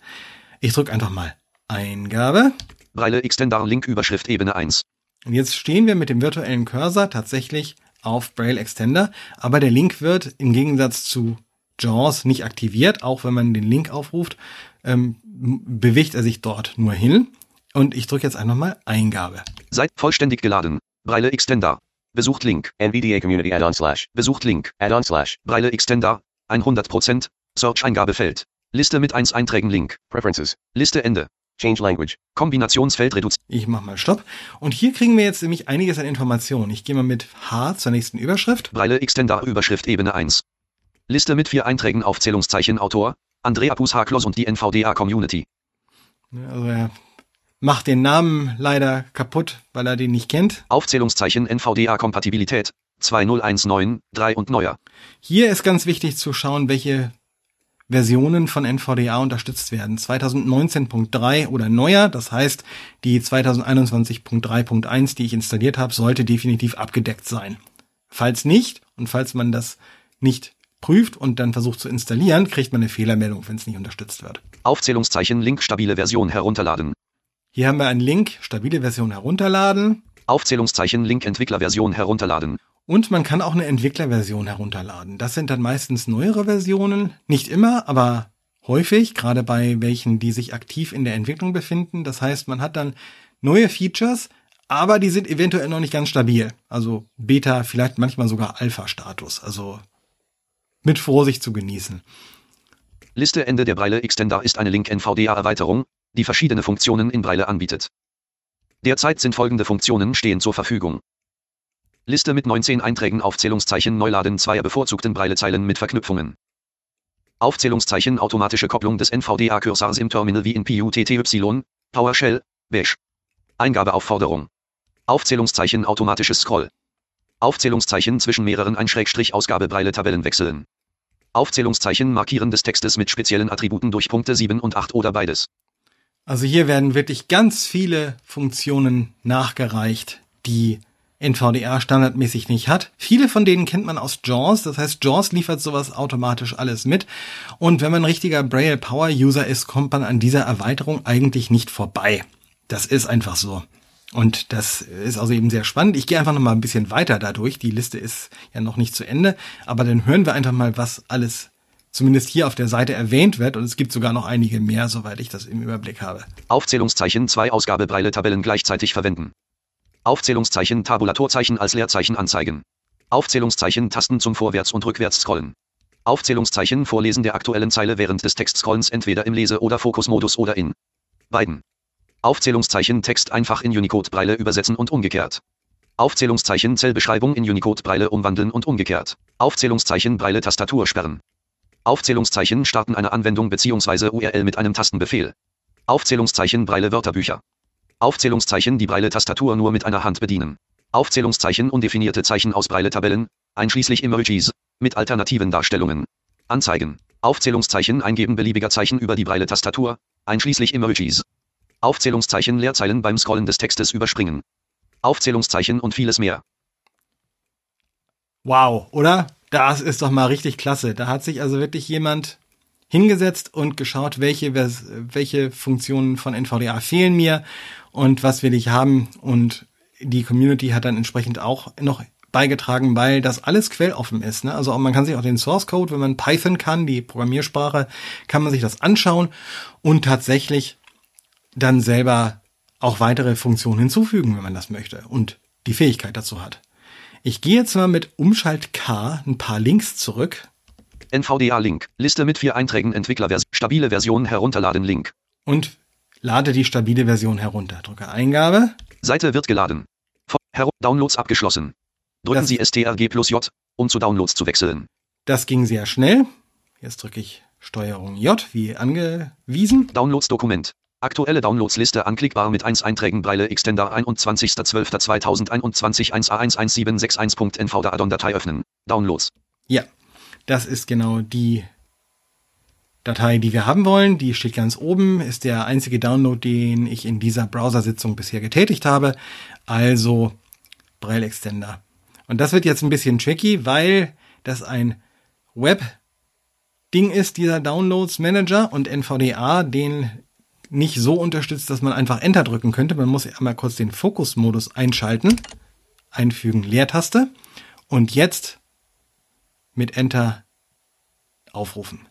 Ich drücke einfach mal Eingabe. Breile Extender Link Überschrift Ebene 1. Und jetzt stehen wir mit dem virtuellen Cursor tatsächlich auf Braille Extender, aber der Link wird im Gegensatz zu JAWS nicht aktiviert, auch wenn man den Link aufruft, ähm, bewegt er sich dort nur hin. Und ich drücke jetzt einfach mal Eingabe. Seit vollständig geladen. Breile Extender. Besucht Link. NVDA Community Add-on slash Besucht Link. Add-on slash Breile Extender. 100%. Search Eingabefeld. Liste mit 1 Einträgen Link. Preferences Liste Ende. Change language Kombinationsfeld reduziert. Ich mach mal Stopp. Und hier kriegen wir jetzt nämlich einiges an Informationen. Ich gehe mal mit H zur nächsten Überschrift. Breile Extender Überschrift Ebene 1. Liste mit vier Einträgen Aufzählungszeichen Autor. Andrea Pushaklos und die NVDA Community. Also er macht den Namen leider kaputt, weil er den nicht kennt. Aufzählungszeichen NVDA Kompatibilität. 2019, 3 und neuer. Hier ist ganz wichtig zu schauen, welche Versionen von NVDA unterstützt werden. 2019.3 oder neuer, das heißt, die 2021.3.1, die ich installiert habe, sollte definitiv abgedeckt sein. Falls nicht und falls man das nicht prüft und dann versucht zu installieren, kriegt man eine Fehlermeldung, wenn es nicht unterstützt wird. Aufzählungszeichen Link stabile Version herunterladen. Hier haben wir einen Link, stabile Version herunterladen Aufzählungszeichen Link Entwicklerversion herunterladen. Und man kann auch eine Entwicklerversion herunterladen. Das sind dann meistens neuere Versionen, nicht immer, aber häufig, gerade bei welchen, die sich aktiv in der Entwicklung befinden. Das heißt, man hat dann neue Features, aber die sind eventuell noch nicht ganz stabil. Also Beta, vielleicht manchmal sogar Alpha-Status. Also mit Vorsicht zu genießen. Liste Ende der Breile Extender ist eine Link NVDA Erweiterung, die verschiedene Funktionen in Breile anbietet. Derzeit sind folgende Funktionen stehen zur Verfügung. Liste mit 19 Einträgen Aufzählungszeichen Neuladen zweier bevorzugten Breilezeilen mit Verknüpfungen. Aufzählungszeichen automatische Kopplung des NVDA-Cursors im Terminal wie in PUTTY, PowerShell, Bash. Eingabeaufforderung. Aufzählungszeichen automatisches Scroll. Aufzählungszeichen zwischen mehreren Ein-Ausgabebreile Tabellen wechseln. Aufzählungszeichen markieren des Textes mit speziellen Attributen durch Punkte 7 und 8 oder beides. Also hier werden wirklich ganz viele Funktionen nachgereicht, die NVDA standardmäßig nicht hat. Viele von denen kennt man aus JAWS, das heißt JAWS liefert sowas automatisch alles mit. Und wenn man ein richtiger Braille Power User ist, kommt man an dieser Erweiterung eigentlich nicht vorbei. Das ist einfach so. Und das ist also eben sehr spannend. Ich gehe einfach noch mal ein bisschen weiter dadurch. Die Liste ist ja noch nicht zu Ende, aber dann hören wir einfach mal, was alles zumindest hier auf der Seite erwähnt wird. Und es gibt sogar noch einige mehr, soweit ich das im Überblick habe. Aufzählungszeichen zwei Ausgabebreile Tabellen gleichzeitig verwenden. Aufzählungszeichen Tabulatorzeichen als Leerzeichen anzeigen. Aufzählungszeichen Tasten zum Vorwärts- und Rückwärts-Scrollen. Aufzählungszeichen Vorlesen der aktuellen Zeile während des Textscrollens entweder im Lese- oder Fokusmodus oder in beiden. Aufzählungszeichen Text einfach in Unicode-Breile übersetzen und umgekehrt. Aufzählungszeichen Zellbeschreibung in Unicode-Breile umwandeln und umgekehrt. Aufzählungszeichen Breile Tastatur sperren. Aufzählungszeichen starten eine Anwendung bzw. URL mit einem Tastenbefehl. Aufzählungszeichen Breile Wörterbücher. Aufzählungszeichen die Breile Tastatur nur mit einer Hand bedienen. Aufzählungszeichen undefinierte Zeichen aus Breile Tabellen, einschließlich Emojis, mit alternativen Darstellungen. Anzeigen. Aufzählungszeichen eingeben beliebiger Zeichen über die Breile Tastatur, einschließlich Emojis. Aufzählungszeichen Leerzeilen beim Scrollen des Textes überspringen. Aufzählungszeichen und vieles mehr. Wow, oder? Das ist doch mal richtig klasse. Da hat sich also wirklich jemand hingesetzt und geschaut, welche, welche Funktionen von NVDA fehlen mir und was will ich haben. Und die Community hat dann entsprechend auch noch beigetragen, weil das alles quelloffen ist. Ne? Also man kann sich auch den Source Code, wenn man Python kann, die Programmiersprache, kann man sich das anschauen und tatsächlich dann selber auch weitere Funktionen hinzufügen, wenn man das möchte und die Fähigkeit dazu hat. Ich gehe jetzt mal mit Umschalt K ein paar Links zurück NVDA-Link. Liste mit vier Einträgen Entwicklerversion. Stabile Version herunterladen Link. und lade die stabile Version herunter. Drücke Eingabe. Seite wird geladen. Heru Downloads abgeschlossen. Drücken Das- Sie STRG plus J, um zu Downloads zu wechseln. Das ging sehr schnell. Jetzt drücke ich Steuerung J wie angewiesen. Downloads Dokument. Aktuelle Downloadsliste anklickbar mit 1 Einträgen Breile Extender 21.12.2021 1A11761.NVDA Addon-Datei öffnen. Downloads. Ja, das ist genau die Datei, die wir haben wollen. Die steht ganz oben, ist der einzige Download, den ich in dieser Browser-Sitzung bisher getätigt habe. Also Braille Extender. Und das wird jetzt ein bisschen tricky, weil das ein Web-Ding ist, dieser Downloads Manager und NVDA den nicht so unterstützt, dass man einfach Enter drücken könnte. Man muss einmal kurz den Fokusmodus einschalten, einfügen, Leertaste und jetzt mit Enter aufrufen.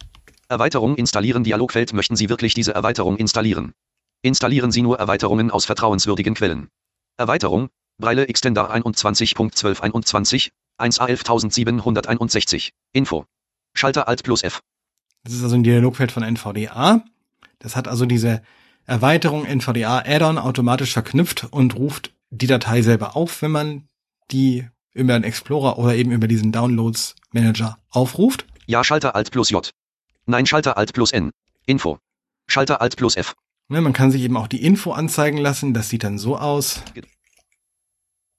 Erweiterung installieren Dialogfeld Möchten Sie wirklich diese Erweiterung installieren? Installieren Sie nur Erweiterungen aus vertrauenswürdigen Quellen. Erweiterung, Breile Extender 21.1221, 1A11761. Info. Schalter Alt plus F. Das ist also ein Dialogfeld von NVDA. Das hat also diese Erweiterung NVDA Add-on automatisch verknüpft und ruft die Datei selber auf, wenn man die über den Explorer oder eben über diesen Downloads Manager aufruft. Ja Schalter Alt plus J. Nein Schalter Alt plus N. Info. Schalter Alt plus F. Ne, man kann sich eben auch die Info anzeigen lassen. Das sieht dann so aus.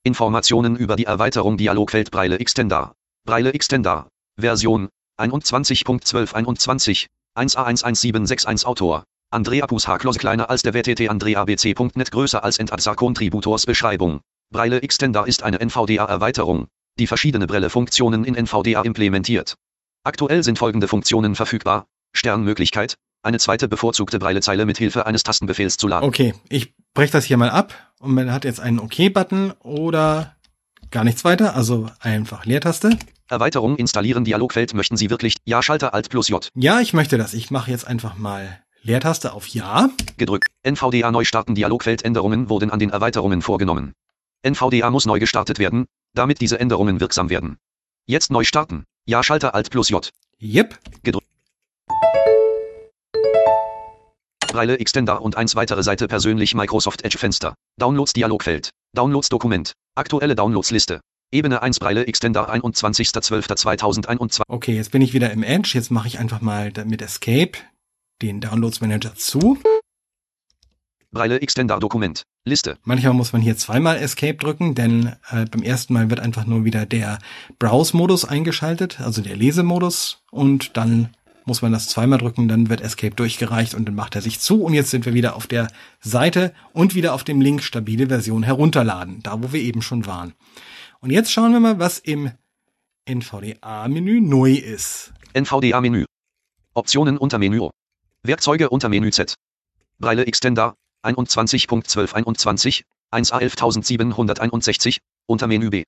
Informationen über die Erweiterung Dialogfeld Breile Extender. Breile Extender. Version 21.1221. 1A11761 Autor. Andrea Pushaklos kleiner als der WTT Andrea BC.net größer als Entatsa Contributors Beschreibung. Breile Extender ist eine NVDA-Erweiterung, die verschiedene Brille-Funktionen in NVDA implementiert. Aktuell sind folgende Funktionen verfügbar. Sternmöglichkeit, eine zweite bevorzugte Breilezeile mit Hilfe eines Tastenbefehls zu laden. Okay, ich breche das hier mal ab und man hat jetzt einen OK-Button oder gar nichts weiter, also einfach Leertaste. Erweiterung installieren Dialogfeld möchten Sie wirklich Ja Schalter Alt plus J Ja, ich möchte das. Ich mache jetzt einfach mal Leertaste auf Ja. gedrückt. NVDA neu starten Dialogfeld Änderungen wurden an den Erweiterungen vorgenommen. NVDA muss neu gestartet werden, damit diese Änderungen wirksam werden. Jetzt neu starten. Ja Schalter Alt plus J Yep. gedrückt. Breile Extender und eins weitere Seite persönlich Microsoft Edge Fenster. Downloads Dialogfeld. Downloads Dokument. Aktuelle Downloads Liste. Ebene 1 Breile Extender 21.12.2021. Okay, jetzt bin ich wieder im Edge. Jetzt mache ich einfach mal mit Escape den Downloads Manager zu. Breile Extender Dokument. Liste. Manchmal muss man hier zweimal Escape drücken, denn äh, beim ersten Mal wird einfach nur wieder der Browse-Modus eingeschaltet, also der Lesemodus, und dann muss man das zweimal drücken, dann wird Escape durchgereicht und dann macht er sich zu. Und jetzt sind wir wieder auf der Seite und wieder auf dem Link stabile Version herunterladen, da wo wir eben schon waren. Und jetzt schauen wir mal, was im NVDA-Menü neu ist. NVDA Menü. Optionen unter Menü. Werkzeuge unter Menü Z. Breile Extender 21.1221 1A 11761 unter Menü B.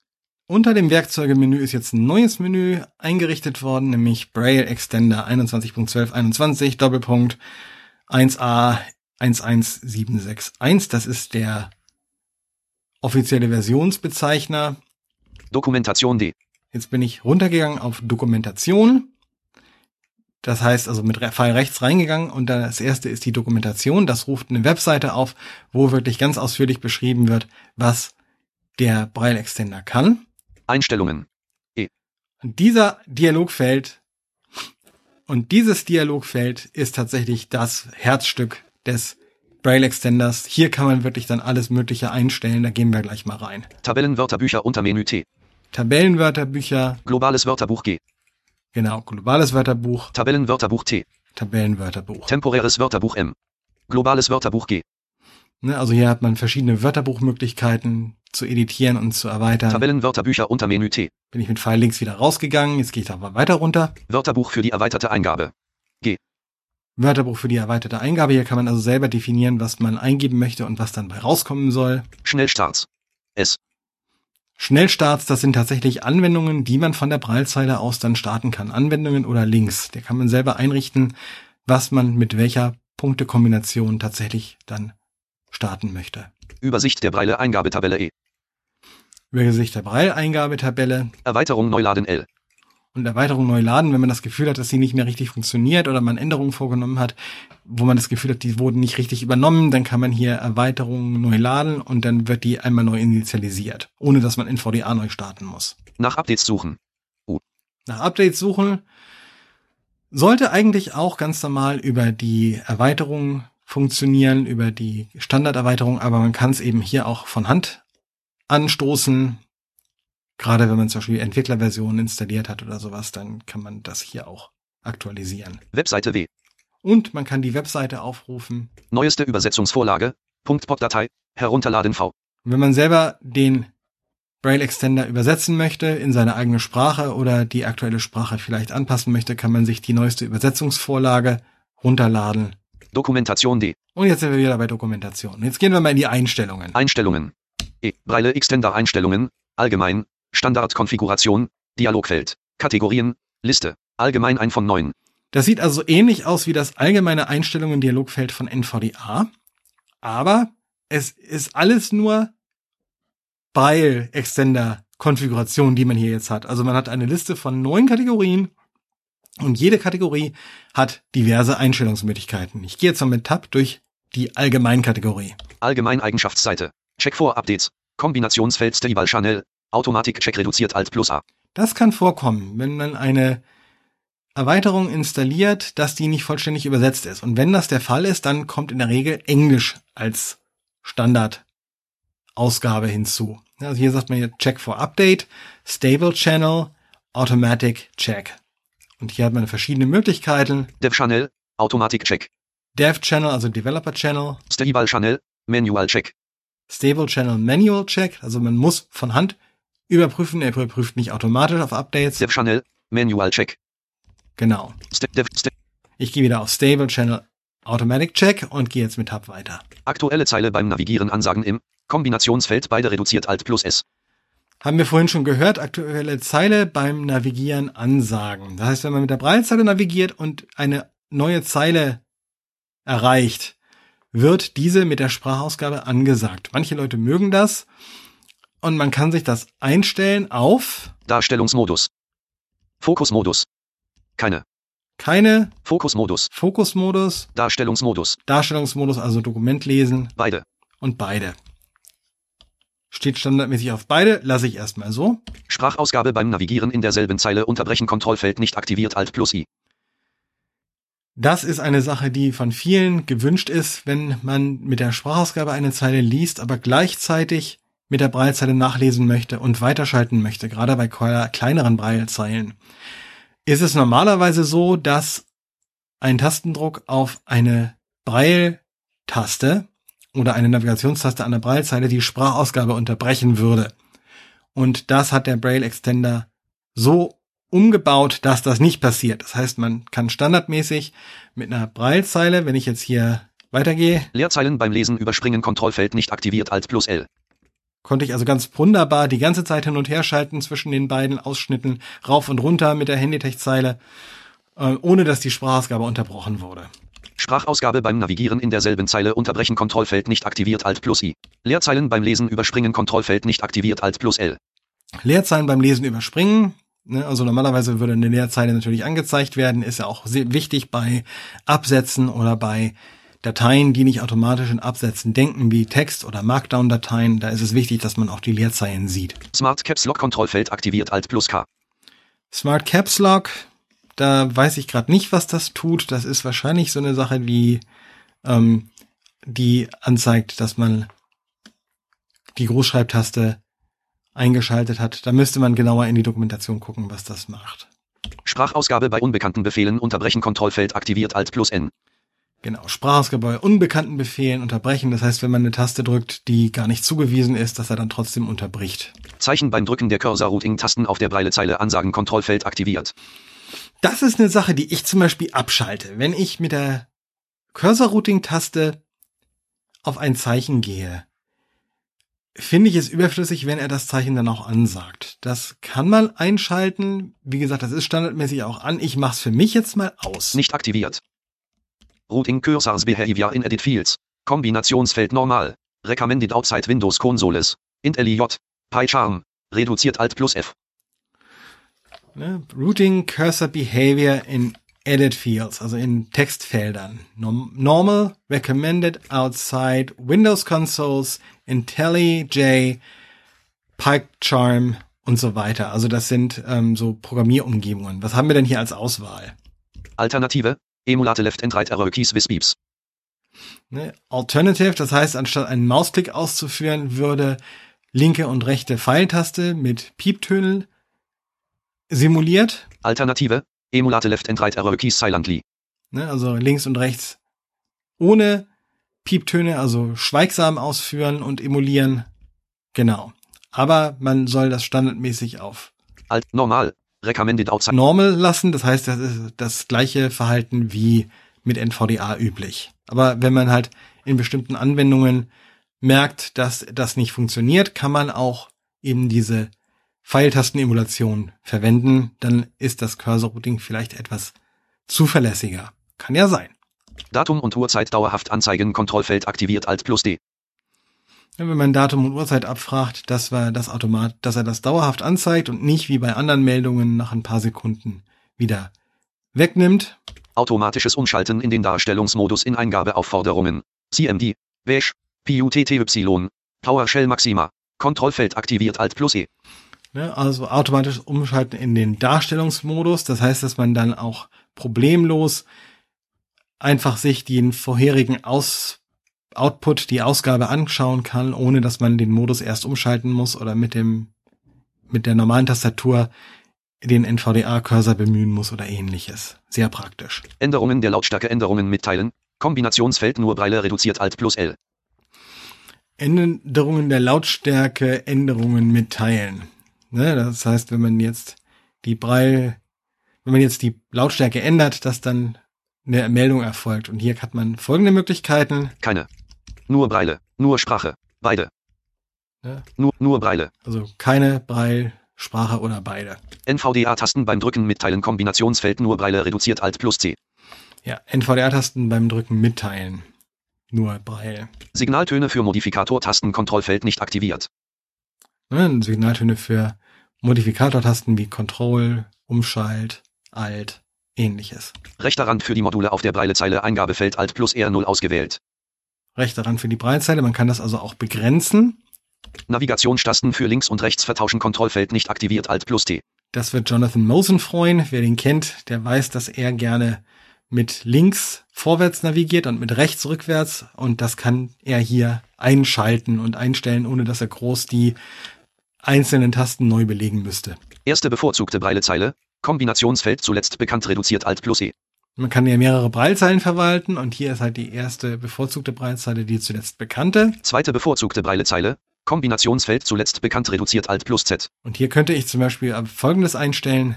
Unter dem Werkzeugemenü ist jetzt ein neues Menü eingerichtet worden, nämlich Braille Extender 21.1221 Doppelpunkt 1a 11761. Das ist der offizielle Versionsbezeichner. Dokumentation D. Jetzt bin ich runtergegangen auf Dokumentation. Das heißt also mit Pfeil rechts reingegangen und dann das erste ist die Dokumentation. Das ruft eine Webseite auf, wo wirklich ganz ausführlich beschrieben wird, was der Braille Extender kann. Einstellungen. Und dieser Dialogfeld und dieses Dialogfeld ist tatsächlich das Herzstück des Braille Extenders. Hier kann man wirklich dann alles Mögliche einstellen. Da gehen wir gleich mal rein. Tabellenwörterbücher unter Menü T. Tabellenwörterbücher, Globales Wörterbuch G. genau, globales Wörterbuch, Tabellenwörterbuch T. Tabellenwörterbuch. Temporäres Wörterbuch M. Globales Wörterbuch G. Ne, also hier hat man verschiedene Wörterbuchmöglichkeiten zu editieren und zu erweitern. Tabellenwörterbücher unter Menü T. Bin ich mit Pfeil links wieder rausgegangen. Jetzt gehe ich da mal weiter runter. Wörterbuch für die erweiterte Eingabe. Wörterbuch für die erweiterte Eingabe. Hier kann man also selber definieren, was man eingeben möchte und was dann bei rauskommen soll. Schnellstarts. S. Schnellstarts, das sind tatsächlich Anwendungen, die man von der Braillezeile aus dann starten kann. Anwendungen oder Links. Da kann man selber einrichten, was man mit welcher Punktekombination tatsächlich dann starten möchte. Übersicht der Breile Eingabetabelle E. Übersicht der Braille-Eingabetabelle Erweiterung Neuladen L. und Erweiterung neu laden, wenn man das Gefühl hat, dass sie nicht mehr richtig funktioniert oder man Änderungen vorgenommen hat, wo man das Gefühl hat, die wurden nicht richtig übernommen, dann kann man hier Erweiterungen neu laden und dann wird die einmal neu initialisiert, ohne dass man NVDA neu starten muss. Nach Updates suchen. nach Updates suchen. Sollte eigentlich auch ganz normal über die Erweiterung funktionieren, über die Standarderweiterung, aber man kann es eben hier auch von Hand anstoßen. Gerade wenn man zum Beispiel Entwicklerversionen installiert hat oder sowas, dann kann man das hier auch aktualisieren. Webseite W. Und man kann die Webseite aufrufen. Neueste Übersetzungsvorlage. Punkt-Pop-Datei. Herunterladen V. Und wenn man selber den Braille Extender übersetzen möchte in seine eigene Sprache oder die aktuelle Sprache vielleicht anpassen möchte, kann man sich die neueste Übersetzungsvorlage runterladen. Dokumentation D. Und jetzt sind wir wieder bei Dokumentation. Jetzt gehen wir mal in die Einstellungen. Einstellungen. E. Breile Extender Einstellungen. Allgemein. Standardkonfiguration. Dialogfeld. Kategorien. Liste. Allgemein ein von neun. Das sieht also ähnlich aus wie das allgemeine Einstellungen-Dialogfeld von NVDA. Aber es ist alles nur Braille-Extender-Konfiguration, die man hier jetzt hat. Also man hat eine Liste von neun Kategorien und jede Kategorie hat diverse Einstellungsmöglichkeiten. Ich gehe jetzt mal mit Tab durch die Allgemeinkategorie. Allgemein Eigenschaftsseite. Check vor Updates. Kombinationsfeld Stable Channel. Automatik Check reduziert Alt plus A. Das kann vorkommen, wenn man eine Erweiterung installiert, dass die nicht vollständig übersetzt ist. Und wenn das der Fall ist, dann kommt in der Regel Englisch als Standardausgabe hinzu. Also hier sagt man hier Check for Update, Stable Channel, Automatic Check. Und hier hat man verschiedene Möglichkeiten. Dev Channel. Automatik Check. Dev Channel, also Developer Channel, Stable Channel. Manual Check. Stable Channel Manual Check. Also man muss von Hand überprüfen. Er überprüft nicht automatisch auf Updates. Dev Channel. Manual Check. Genau. Step Dev Step. Ich gehe wieder auf Stable Channel Automatic Check und gehe jetzt mit Tab weiter. Aktuelle Zeile beim Navigieren Ansagen im Kombinationsfeld beide reduziert Alt plus S. Haben wir vorhin schon gehört, aktuelle Zeile beim Navigieren ansagen. Das heißt, wenn man mit der Braillezeile navigiert und eine neue Zeile erreicht, wird diese mit der Sprachausgabe angesagt. Manche Leute mögen das und man kann sich das einstellen auf Darstellungsmodus. Fokusmodus. Keine. keine Fokusmodus. Fokusmodus, Darstellungsmodus. Darstellungsmodus, also Dokument lesen Beide. und beide. Steht standardmäßig auf beide, lasse ich erstmal so. Sprachausgabe beim Navigieren in derselben Zeile unterbrechen Kontrollfeld nicht aktiviert Alt plus I. Das ist eine Sache, die von vielen gewünscht ist, wenn man mit der Sprachausgabe eine Zeile liest, aber gleichzeitig mit der Braillezeile nachlesen möchte und weiterschalten möchte, gerade bei kleineren Braillezeilen. Ist es normalerweise so, dass ein Tastendruck auf eine Braille-Taste oder eine Navigationstaste an der Braillezeile die Sprachausgabe unterbrechen würde. Und das hat der Braille Extender so umgebaut, dass das nicht passiert. Das heißt, man kann standardmäßig mit einer Braillezeile, wenn ich jetzt hier weitergehe, Leerzeilen beim Lesen überspringen Kontrollfeld nicht aktiviert Alt plus L. konnte ich also ganz wunderbar die ganze Zeit hin und her schalten zwischen den beiden Ausschnitten, rauf und runter mit der Handytech-Zeile, äh, ohne dass die Sprachausgabe unterbrochen wurde. Sprachausgabe beim Navigieren in derselben Zeile unterbrechen Kontrollfeld nicht aktiviert Alt plus I. Leerzeilen beim Lesen überspringen Kontrollfeld nicht aktiviert Alt plus L. Leerzeilen beim Lesen überspringen. Ne, also normalerweise würde eine Leerzeile natürlich angezeigt werden, ist ja auch sehr wichtig bei Absätzen oder bei Dateien, die nicht automatisch in Absätzen denken, wie Text- oder Markdown-Dateien. Da ist es wichtig, dass man auch die Leerzeilen sieht. Smart Caps Lock Kontrollfeld aktiviert Alt plus K. Smart Caps Lock, da weiß ich gerade nicht, was das tut. Das ist wahrscheinlich so eine Sache, wie ähm, die anzeigt, dass man die Großschreibtaste eingeschaltet hat. Da müsste man genauer in die Dokumentation gucken, was das macht. Sprachausgabe bei unbekannten Befehlen unterbrechen Kontrollfeld aktiviert Alt plus N. Genau, Sprachausgabe unbekannten Befehlen unterbrechen. Das heißt, wenn man eine Taste drückt, die gar nicht zugewiesen ist, dass er dann trotzdem unterbricht. Zeichen beim Drücken der Cursor-Routing-Tasten auf der Breilezeile ansagen Kontrollfeld aktiviert. Das ist eine Sache, die ich zum Beispiel abschalte. Wenn ich mit der Cursor-Routing-Taste auf ein Zeichen gehe, finde ich es überflüssig, wenn er das Zeichen dann auch ansagt. Das kann man einschalten. Wie gesagt, das ist standardmäßig auch an. Ich mache es für mich jetzt mal aus. Nicht aktiviert. Routing Cursors Behavior in Edit Fields. Kombinationsfeld normal. Recommended outside Windows Consoles. Int LIJ. PyCharm. Reduziert Alt plus F. Ne? Routing Cursor Behavior in Edit Fields, also in Textfeldern. Norm normal, Recommended, Outside, Windows Consoles, IntelliJ, PyCharm und so weiter. Also das sind ähm, so Programmierumgebungen. Was haben wir denn hier als Auswahl? Alternative. Emulate Left and Right Arrow Keys with Beeps. Ne? Alternative, das heißt, anstatt einen Mausklick auszuführen, würde linke und rechte Pfeiltaste mit Pieptönen simuliert. Alternative. Emulate Left and Right Arrow Keys silently. Ne? Also links und rechts ohne Pieptöne, also schweigsam ausführen und emulieren. Genau. Aber man soll das standardmäßig auf Alt normal. Recommended outside. Normal lassen. Das heißt, das ist das gleiche Verhalten wie mit NVDA üblich. Aber wenn man halt in bestimmten Anwendungen merkt, dass das nicht funktioniert, kann man auch eben diese Pfeiltastenemulation verwenden. Dann ist das Cursor-Routing vielleicht etwas zuverlässiger. Kann ja sein. Datum und Uhrzeit dauerhaft anzeigen Kontrollfeld aktiviert Alt plus D. Wenn man Datum und Uhrzeit abfragt, dass, wir das Automat, dass er das dauerhaft anzeigt und nicht wie bei anderen Meldungen nach ein paar Sekunden wieder wegnimmt. Automatisches Umschalten in den Darstellungsmodus in Eingabeaufforderungen. CMD. Bash. PUTTY. PowerShell Maxima. Kontrollfeld aktiviert Alt plus E. Ne, also automatisch umschalten in den Darstellungsmodus. Das heißt, dass man dann auch problemlos einfach sich den vorherigen Aus Output, die Ausgabe anschauen kann, ohne dass man den Modus erst umschalten muss oder mit dem mit der normalen Tastatur den NVDA-Cursor bemühen muss oder ähnliches. Sehr praktisch. Änderungen der Lautstärke Änderungen mitteilen. Kombinationsfeld nur Breile reduziert Alt plus L. Änderungen der Lautstärke, Änderungen mitteilen. Ne, das heißt, wenn man jetzt die Breil, wenn man jetzt die Lautstärke ändert, dass dann eine Meldung erfolgt. Und hier hat man folgende Möglichkeiten. Keine. Nur Breile. Nur Sprache. Beide. Ja. Nur, nur Breile. Also keine Breil, Sprache oder beide. NVDA-Tasten beim Drücken mitteilen Kombinationsfeld nur Breile reduziert Alt plus C. Ja, NVDA-Tasten beim Drücken mitteilen. Nur Breil. Signaltöne für Modifikator-Tasten Kontrollfeld nicht aktiviert. Ne, Signaltöne für Modifikator-Tasten wie Control, Umschalt, Alt, ähnliches. Rechter Rand für die Module auf der Breilezeile Eingabefeld Alt plus R0 ausgewählt. Rechter Rand für die Breitzeile. Man kann das also auch begrenzen. Navigationstasten für links und rechts vertauschen Kontrollfeld nicht aktiviert Alt plus T. Das wird Jonathan Mosen freuen. Wer den kennt, der weiß, dass er gerne mit links vorwärts navigiert und mit rechts rückwärts. Und das kann er hier einschalten und einstellen, ohne dass er groß die einzelnen Tasten neu belegen müsste. Erste bevorzugte Breilezeile. Kombinationsfeld zuletzt bekannt reduziert Alt plus E. Man kann ja mehrere Breilzeilen verwalten und hier ist halt die erste bevorzugte Breilzeile, die zuletzt bekannte. Zweite bevorzugte Breilezeile. Kombinationsfeld zuletzt bekannt reduziert Alt plus Z. Und hier könnte ich zum Beispiel Folgendes einstellen.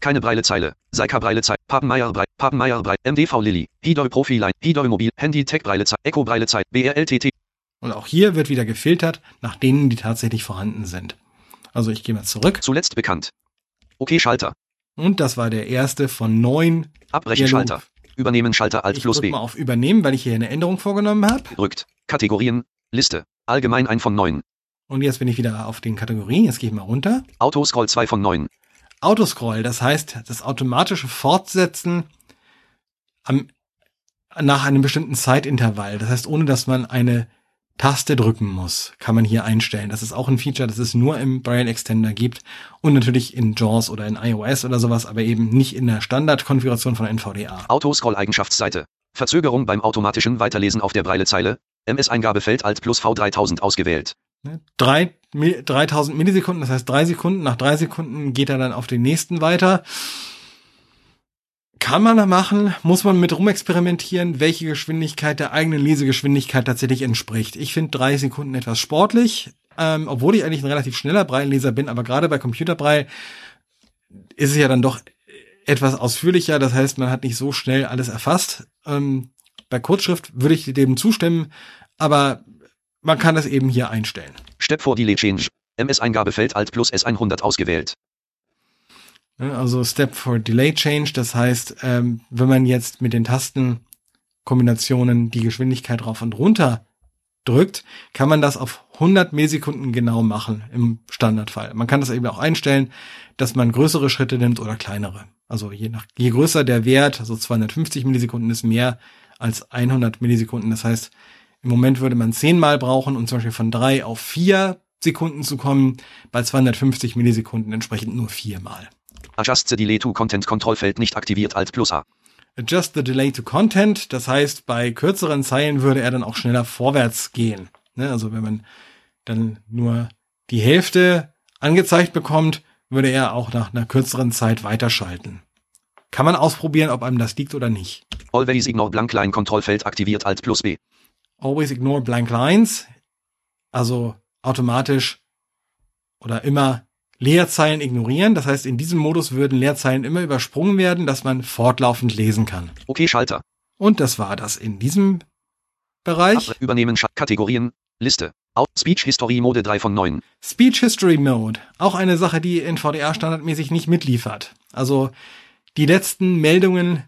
Keine Breilezeile. Seika Breilezeile. Papenmeier Brei. Papenmeier Brei. MDV Lilly. Hidoi Profiline. Hidoi Mobil. Handy Tech Breilezeile. Echo Breilezeile. BRLTT. Und auch hier wird wieder gefiltert nach denen, die tatsächlich vorhanden sind. Also ich gehe mal zurück. Zuletzt bekannt. Okay Schalter. Und das war der erste von neun. Abbrechen. Schalter. Übernehmen Schalter Alt Ich plus B. mal auf Übernehmen, weil ich hier eine Änderung vorgenommen habe. Rückt. Kategorien. Liste. Allgemein ein von neun. Und jetzt bin ich wieder auf den Kategorien. Jetzt gehe ich mal runter. Autoscroll 2 von 9. Autoscroll, das heißt das automatische Fortsetzen am, nach einem bestimmten Zeitintervall. Das heißt, ohne dass man eine Taste drücken muss, kann man hier einstellen. Das ist auch ein Feature, das es nur im Braille Extender gibt und natürlich in JAWS oder in iOS oder sowas, aber eben nicht in der Standardkonfiguration von NVDA. Autoscroll Eigenschaftsseite. Verzögerung beim automatischen Weiterlesen auf der Breilezeile. MS-Eingabefeld Alt plus V3000 ausgewählt. Ne? Drei, Mi- 3000 Millisekunden, das heißt drei Sekunden. Nach drei Sekunden geht er dann auf den nächsten weiter. Kann man da machen, muss man mit rumexperimentieren, welche Geschwindigkeit der eigenen Lesegeschwindigkeit tatsächlich entspricht. Ich finde drei Sekunden etwas sportlich, ähm, obwohl ich eigentlich ein relativ schneller Breilleser bin, aber gerade bei Computerbrei ist es ja dann doch etwas ausführlicher, das heißt, man hat nicht so schnell alles erfasst. Ähm, bei Kurzschrift würde ich dem zustimmen, aber man kann das eben hier einstellen. Step for Delay Change. MS-Eingabefeld Alt plus S100 ausgewählt. Ne, Also Step for Delay Change, das heißt, ähm, wenn man jetzt mit den Tastenkombinationen die Geschwindigkeit rauf und runter drückt, kann man das auf 100 Millisekunden genau machen im Standardfall. Man kann das eben auch einstellen, dass man größere Schritte nimmt oder kleinere. Also je nach, je größer der Wert, also 250 Millisekunden ist mehr als 100 Millisekunden. Das heißt, im Moment würde man zehnmal brauchen, um zum Beispiel von drei auf vier Sekunden zu kommen. Bei 250 Millisekunden entsprechend nur viermal. Adjust the Delay to Content Kontrollfeld nicht aktiviert Alt plus A. Adjust the delay to content. Das heißt, bei kürzeren Zeilen würde er dann auch schneller vorwärts gehen. Ne? Also wenn man dann nur die Hälfte angezeigt bekommt, würde er auch nach einer kürzeren Zeit weiterschalten. Kann man ausprobieren, ob einem das liegt oder nicht. Always ignore blank line Kontrollfeld aktiviert Alt plus B. Always ignore blank lines. Also automatisch oder immer Leerzeilen ignorieren. Das heißt, in diesem Modus würden Leerzeilen immer übersprungen werden, dass man fortlaufend lesen kann. Okay Schalter. Und das war das in diesem Bereich. Abre Übernehmen Scha Kategorien. Liste. Out Speech History Mode 3 von 9. Speech History Mode. Auch eine Sache, die NVDA standardmäßig nicht mitliefert. Also die letzten Meldungen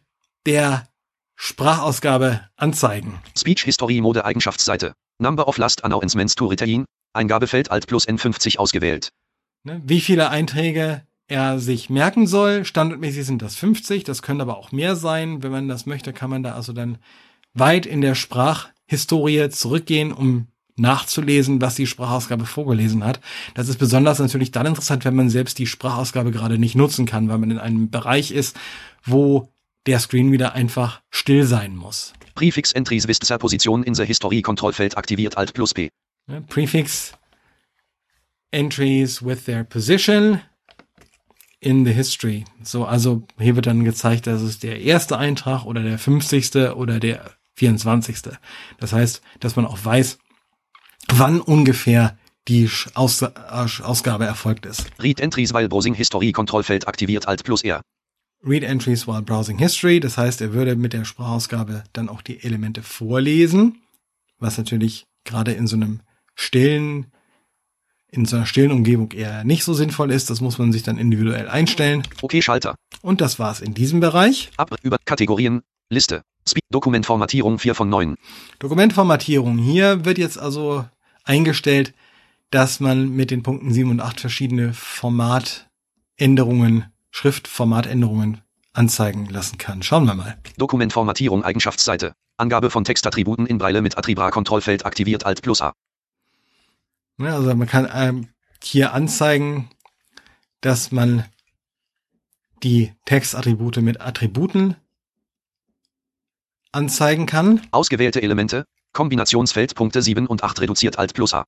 der Sprachausgabe anzeigen. Speech History Mode Eigenschaftsseite. Number of Last Announcements to Retain. Eingabefeld Alt plus N50 ausgewählt. Ne? Wie viele Einträge er sich merken soll. Standardmäßig sind das 50, das können aber auch mehr sein. Wenn man das möchte, kann man da also dann weit in der Sprachhistorie zurückgehen, um nachzulesen, was die Sprachausgabe vorgelesen hat. Das ist besonders natürlich dann interessant, wenn man selbst die Sprachausgabe gerade nicht nutzen kann, weil man in einem Bereich ist, wo der Screenreader einfach still sein muss. Prefix Entries their Position in the History Kontrollfeld aktiviert Alt plus P. Ne? Prefix Entries with their position in the history. So, also hier wird dann gezeigt, dass es der erste Eintrag oder der 50. oder der 24. Das heißt, dass man auch weiß, wann ungefähr die Aus Ausgabe erfolgt ist. Read Entries while Browsing History Kontrollfeld aktiviert Alt plus R. Read Entries while browsing history. Das heißt, er würde mit der Sprachausgabe dann auch die Elemente vorlesen, was natürlich gerade in so einem stillen, in so einer stillen Umgebung eher nicht so sinnvoll ist. Das muss man sich dann individuell einstellen. Okay Schalter. Und das war's in diesem Bereich. Abre über Kategorien. Liste. Speed Dokumentformatierung 4 von 9. Dokumentformatierung. Hier wird jetzt also eingestellt, dass man mit den Punkten 7 und 8 verschiedene Formatänderungen, Schriftformatänderungen anzeigen lassen kann. Schauen wir mal. Dokumentformatierung Eigenschaftsseite. Angabe von Textattributen in Breile mit Attribra Kontrollfeld aktiviert Alt plus A. Ne, also man kann ähm, hier anzeigen, dass man die Textattribute mit Attributen anzeigen kann. Ausgewählte Elemente, Kombinationsfeld Punkte 7 und 8 reduziert Alt plus A.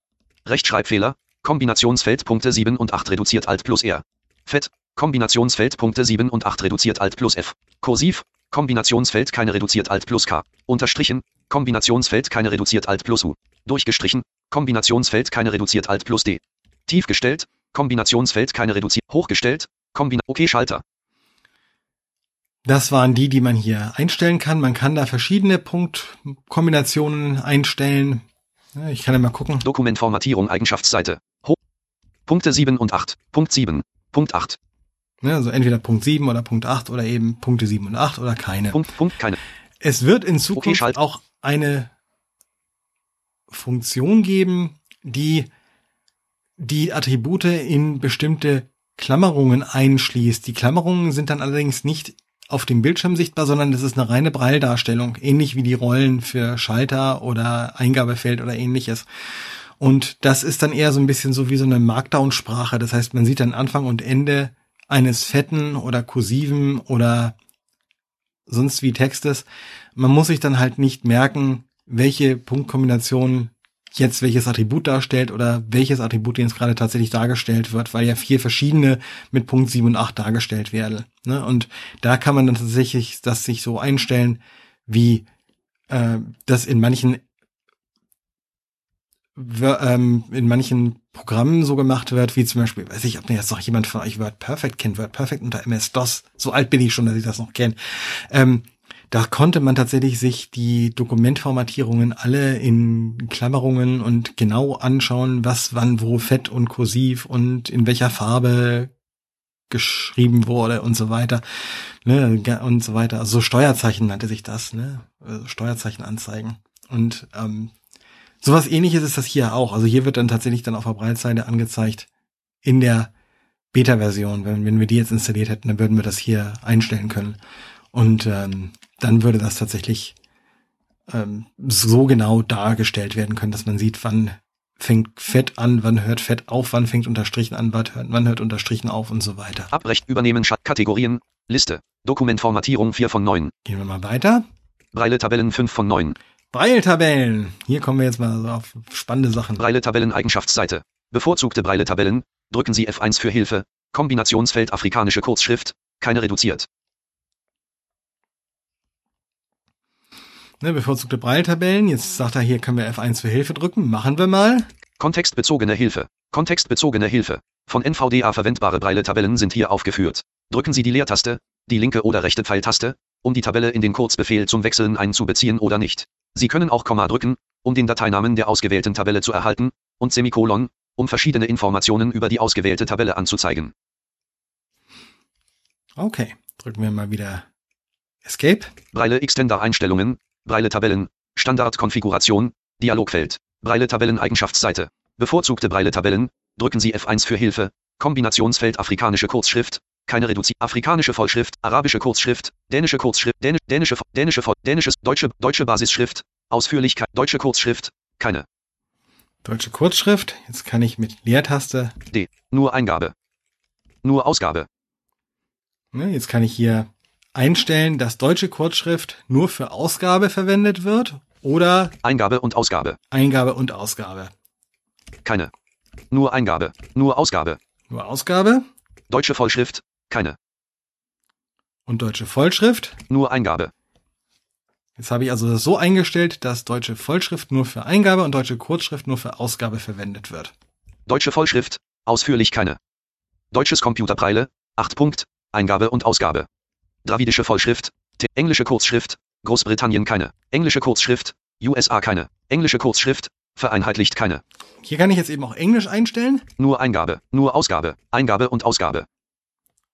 Rechtschreibfehler, Kombinationsfeld Punkte 7 und 8 reduziert Alt plus R. Fett, Kombinationsfeld Punkte 7 und 8 reduziert Alt plus F. Kursiv, Kombinationsfeld keine reduziert Alt plus K. Unterstrichen, Kombinationsfeld keine reduziert Alt plus U. Durchgestrichen, Kombinationsfeld keine reduziert Alt plus D. Tiefgestellt, Kombinationsfeld keine reduziert. Hochgestellt, Kombina. Okay, Schalter. Das waren die, die man hier einstellen kann. Man kann da verschiedene Punktkombinationen einstellen. Ich kann ja mal gucken. Dokumentformatierung Eigenschaftsseite. Ho Punkte 7 und 8. Punkt 7. Punkt 8. Ne, also entweder Punkt 7 oder Punkt 8 oder eben Punkte 7 und 8 oder keine. Punkt, Punkt, keine. Es wird in Zukunft Schalt. auch eine Funktion geben, die die Attribute in bestimmte Klammerungen einschließt. Die Klammerungen sind dann allerdings nicht auf dem Bildschirm sichtbar, sondern das ist eine reine Brailledarstellung, ähnlich wie die Rollen für Schalter oder Eingabefeld oder ähnliches. Und das ist dann eher so ein bisschen so wie so eine Markdown-Sprache. Das heißt, man sieht dann Anfang und Ende eines fetten oder kursiven oder sonst wie Textes. Man muss sich dann halt nicht merken, welche Punktkombination jetzt welches Attribut darstellt oder welches Attribut jetzt gerade tatsächlich dargestellt wird, weil ja vier verschiedene mit Punkt 7 und 8 dargestellt werden. Ne? Und da kann man dann tatsächlich das sich so einstellen, wie äh, das in manchen ähm, in manchen Programmen so gemacht wird, wie zum Beispiel, weiß ich, ob mir jetzt noch jemand von euch WordPerfect kennt, WordPerfect unter MS-DOS. So alt bin ich schon, dass ich das noch kenne. Ähm, da konnte man tatsächlich sich die Dokumentformatierungen alle in Klammerungen und genau anschauen, was wann wo fett und kursiv und in welcher Farbe geschrieben wurde und so weiter, ne, und so weiter. Also so Steuerzeichen nannte sich das, ne, Also Steuerzeichen anzeigen. Und ähm, sowas ähnliches ist das hier auch. Also hier wird dann tatsächlich dann auf der Breitseite angezeigt in der Beta-Version. Wenn, wenn wir die jetzt installiert hätten, dann würden wir das hier einstellen können. Und ähm, dann würde das tatsächlich ähm, so genau dargestellt werden können, dass man sieht, wann fängt Fett an, wann hört Fett auf, wann fängt Unterstrichen an, wann hört, wann hört Unterstrichen auf und so weiter. Abrecht übernehmen Kategorien. Liste. Dokumentformatierung 4 von 9. Gehen wir mal weiter. Breile Tabellen 5 von 9. Breiltabellen. Hier kommen wir jetzt mal auf spannende Sachen. Breile Tabellen Eigenschaftsseite. Bevorzugte Breile Tabellen. Drücken Sie F1 für Hilfe. Kombinationsfeld afrikanische Kurzschrift. Keine reduziert. Ne, bevorzugte Breiltabellen. Jetzt sagt er, hier können wir F1 für Hilfe drücken. Machen wir mal. Kontextbezogene Hilfe. Kontextbezogene Hilfe. Von NVDA verwendbare Breile-Tabellen sind hier aufgeführt. Drücken Sie die Leertaste, die linke oder rechte Pfeiltaste, um die Tabelle in den Kurzbefehl zum Wechseln einzubeziehen oder nicht. Sie können auch Komma drücken, um den Dateinamen der ausgewählten Tabelle zu erhalten, und Semikolon, um verschiedene Informationen über die ausgewählte Tabelle anzuzeigen. Okay. Drücken wir mal wieder Escape. Breile Extender Einstellungen, Breile Tabellen, Standardkonfiguration, Dialogfeld, Breile Tabellen Eigenschaftsseite. Bevorzugte Breile Tabellen, drücken Sie F1 für Hilfe, Kombinationsfeld afrikanische Kurzschrift, keine Reduzi afrikanische Vollschrift, arabische Kurzschrift, dänische Kurzschrift, dänisch, dänische, dänische, Voll- dänisches, deutsche, deutsche Basisschrift, Ausführlichkeit, deutsche Kurzschrift, keine, Deutsche Kurzschrift. Jetzt kann ich mit Leertaste, D, nur Eingabe, nur Ausgabe, ne, jetzt kann ich hier einstellen, dass deutsche Kurzschrift nur für Ausgabe verwendet wird oder Eingabe und Ausgabe, Eingabe und Ausgabe. keine, nur Eingabe, nur Ausgabe, Nur Ausgabe? Deutsche Vollschrift, keine, und deutsche Vollschrift. nur Eingabe, Jetzt habe ich also so eingestellt, dass deutsche Vollschrift nur für Eingabe und deutsche Kurzschrift nur für Ausgabe verwendet wird. deutsche Vollschrift, ausführlich keine, deutsches Computerbreile, 8 Punkt, Eingabe und Ausgabe, dravidische Vollschrift, T. Englische Kurzschrift, Großbritannien keine, englische Kurzschrift, USA keine, englische Kurzschrift, vereinheitlicht keine, Hier kann ich jetzt eben auch Englisch einstellen. Nur Eingabe, nur Ausgabe, Eingabe und Ausgabe,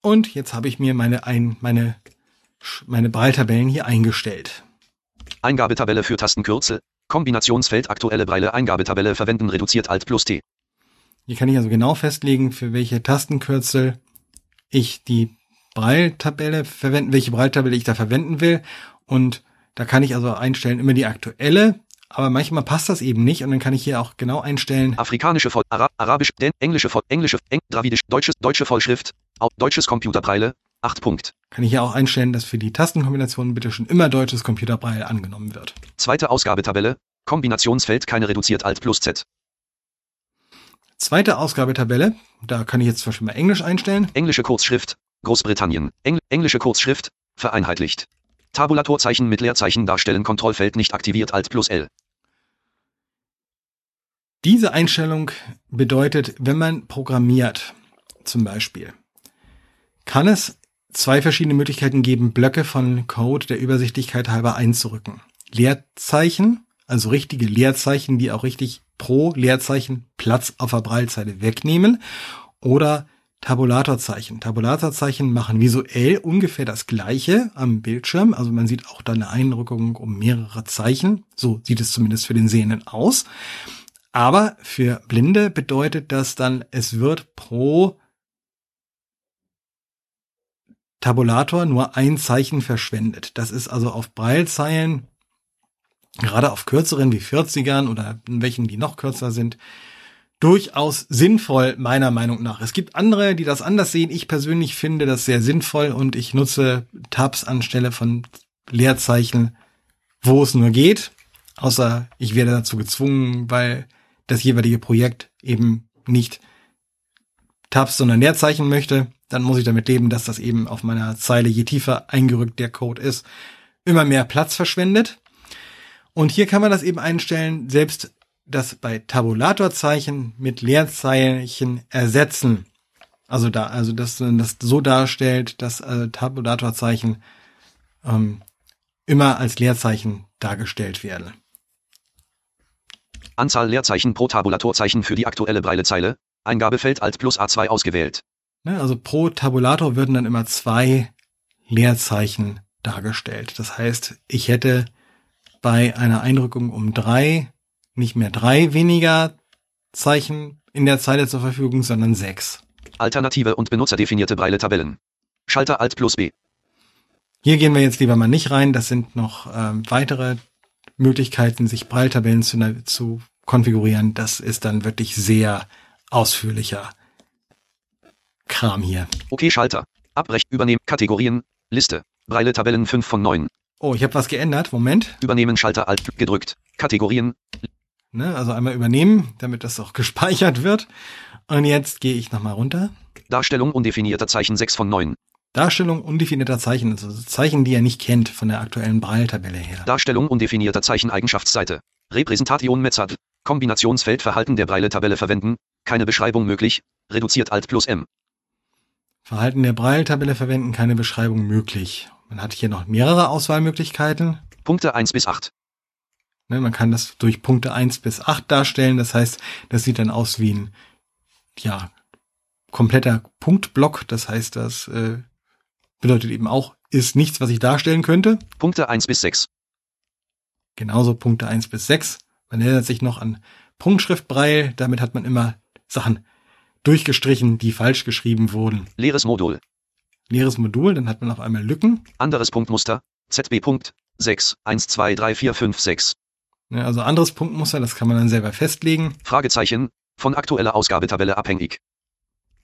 und jetzt habe ich mir meine ein meine meine Breiltabellen hier eingestellt. Eingabetabelle für Tastenkürzel, Kombinationsfeld aktuelle Breile. Eingabetabelle verwenden reduziert Alt plus T, Hier kann ich also genau festlegen, für welche Tastenkürzel ich die Breiltabelle verwenden, welche Breiltabelle ich da verwenden will. Und da kann ich also einstellen immer die aktuelle aber manchmal passt das eben nicht und dann kann ich hier auch genau einstellen, Afrikanische Voll, Ara Arabisch, Den, Englische Voll, Englische, Eng, Dravidisch, Deutsches, Deutsche Vollschrift, Au, Deutsches Computerpreile, 8 Punkt. kann ich hier auch einstellen, dass für die Tastenkombinationen bitte schon immer deutsches Computerbraille angenommen wird. Zweite Ausgabetabelle, Kombinationsfeld keine reduziert Alt plus Z. Zweite Ausgabetabelle, da kann ich jetzt zum Beispiel mal Englisch einstellen. Englische Kurzschrift, Großbritannien, Engl englische Kurzschrift, vereinheitlicht. Tabulatorzeichen mit Leerzeichen darstellen, Kontrollfeld nicht aktiviert, Alt plus L. Diese Einstellung bedeutet, wenn man programmiert, zum Beispiel, kann es zwei verschiedene Möglichkeiten geben, Blöcke von Code der Übersichtlichkeit halber einzurücken. Leerzeichen, also richtige Leerzeichen, die auch richtig pro Leerzeichen Platz auf der Braillezeile wegnehmen oder Tabulatorzeichen. Tabulatorzeichen machen visuell ungefähr das gleiche am Bildschirm. Also man sieht auch da eine Einrückung um mehrere Zeichen. So sieht es zumindest für den Sehenden aus. Aber für Blinde bedeutet das dann, es wird pro Tabulator nur ein Zeichen verschwendet. Das ist also auf Braillezeilen, gerade auf kürzeren wie 40ern oder in welchen, die noch kürzer sind, durchaus sinnvoll, meiner Meinung nach. Es gibt andere, die das anders sehen. Ich persönlich finde das sehr sinnvoll und ich nutze Tabs anstelle von Leerzeichen, wo es nur geht. Außer ich werde dazu gezwungen, weil das jeweilige Projekt eben nicht Tabs, sondern Leerzeichen möchte. Dann muss ich damit leben, dass das eben auf meiner Zeile, je tiefer eingerückt der Code ist, immer mehr Platz verschwendet. Und hier kann man das eben einstellen, selbst das bei Tabulatorzeichen mit Leerzeichen ersetzen. Also da, also dass man das so darstellt, dass äh, Tabulatorzeichen ähm, immer als Leerzeichen dargestellt werden. Anzahl Leerzeichen pro Tabulatorzeichen für die aktuelle Breilezeile. Eingabefeld Alt plus A2 ausgewählt. Ne, also pro Tabulator würden dann immer zwei Leerzeichen dargestellt. Das heißt, ich hätte bei einer Einrückung um drei nicht mehr drei weniger Zeichen in der Zeile zur Verfügung, sondern sechs. Alternative und benutzerdefinierte Breiletabellen. Schalter Alt plus B. Hier gehen wir jetzt lieber mal nicht rein. Das sind noch ähm, weitere Möglichkeiten, sich Breiltabellen zu, zu konfigurieren. Das ist dann wirklich sehr ausführlicher Kram hier. Okay, Schalter. Abbrechen, übernehmen, Kategorien, Liste. Breile-Tabellen 5 von 9. Oh, ich habe was geändert. Moment. Übernehmen, Schalter Alt gedrückt. Kategorien, Ne, also einmal übernehmen, damit das auch *laughs* gespeichert wird. Und jetzt gehe ich nochmal runter. Darstellung undefinierter Zeichen 6 von 9. Darstellung undefinierter Zeichen, also Zeichen, die er nicht kennt von der aktuellen Braille-Tabelle her. Darstellung undefinierter Zeichen Eigenschaftsseite. Repräsentation Method. Kombinationsfeld Verhalten der Braille-Tabelle verwenden. Keine Beschreibung möglich. Reduziert Alt plus M. Verhalten der Braille-Tabelle verwenden, keine Beschreibung möglich. Man hat hier noch mehrere Auswahlmöglichkeiten. Punkte 1 bis 8. Ne, man kann das durch Punkte 1 bis 8 darstellen. Das heißt, das sieht dann aus wie ein ja, kompletter Punktblock. Das heißt, das äh, bedeutet eben auch, ist nichts, was ich darstellen könnte. Punkte 1 bis 6. Genauso Punkte 1 bis 6. Man erinnert sich noch an Punktschriftbreil. Damit hat man immer Sachen durchgestrichen, die falsch geschrieben wurden. Leeres Modul. Leeres Modul, dann hat man auf einmal Lücken. Anderes Punktmuster. ZB Punkt 6 1 2 3 4 5 6. Ja, also anderes Punktmuster, das kann man dann selber festlegen. Fragezeichen. Von aktueller Ausgabetabelle abhängig.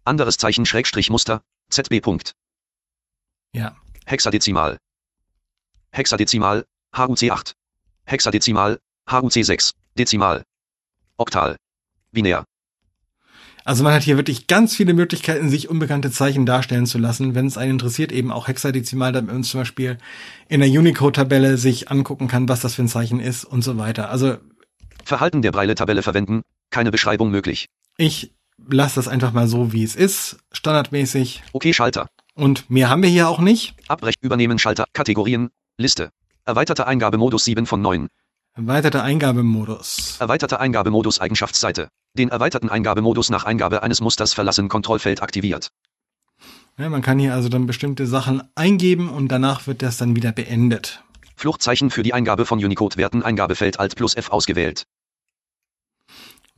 Anderes Zeichen Schrägstrich Muster. ZB Punkt. Ja. Hexadezimal. Hexadezimal. HUC 8. Hexadezimal. HUC 6. Dezimal. Oktal. Binär. Also man hat hier wirklich ganz viele Möglichkeiten, sich unbekannte Zeichen darstellen zu lassen. Wenn es einen interessiert, eben auch hexadezimal, damit man zum Beispiel in der Unicode-Tabelle sich angucken kann, was das für ein Zeichen ist und so weiter. Also Verhalten der Breile-Tabelle verwenden. Keine Beschreibung möglich. ich lasse das einfach mal so, wie es ist, standardmäßig. Okay, Schalter. Und mehr haben wir hier auch nicht. Abbrechen, Übernehmen, Schalter, Kategorien, Liste. Erweiterter Eingabemodus 7 von 9. Erweiterter Eingabemodus. Erweiterter Eingabemodus Eigenschaftsseite. Den erweiterten Eingabemodus nach Eingabe eines Musters verlassen Kontrollfeld aktiviert. Ja, man kann hier also dann bestimmte Sachen eingeben und danach wird das dann wieder beendet. Fluchtzeichen für die Eingabe von Unicode-Werten Eingabefeld Alt plus F ausgewählt.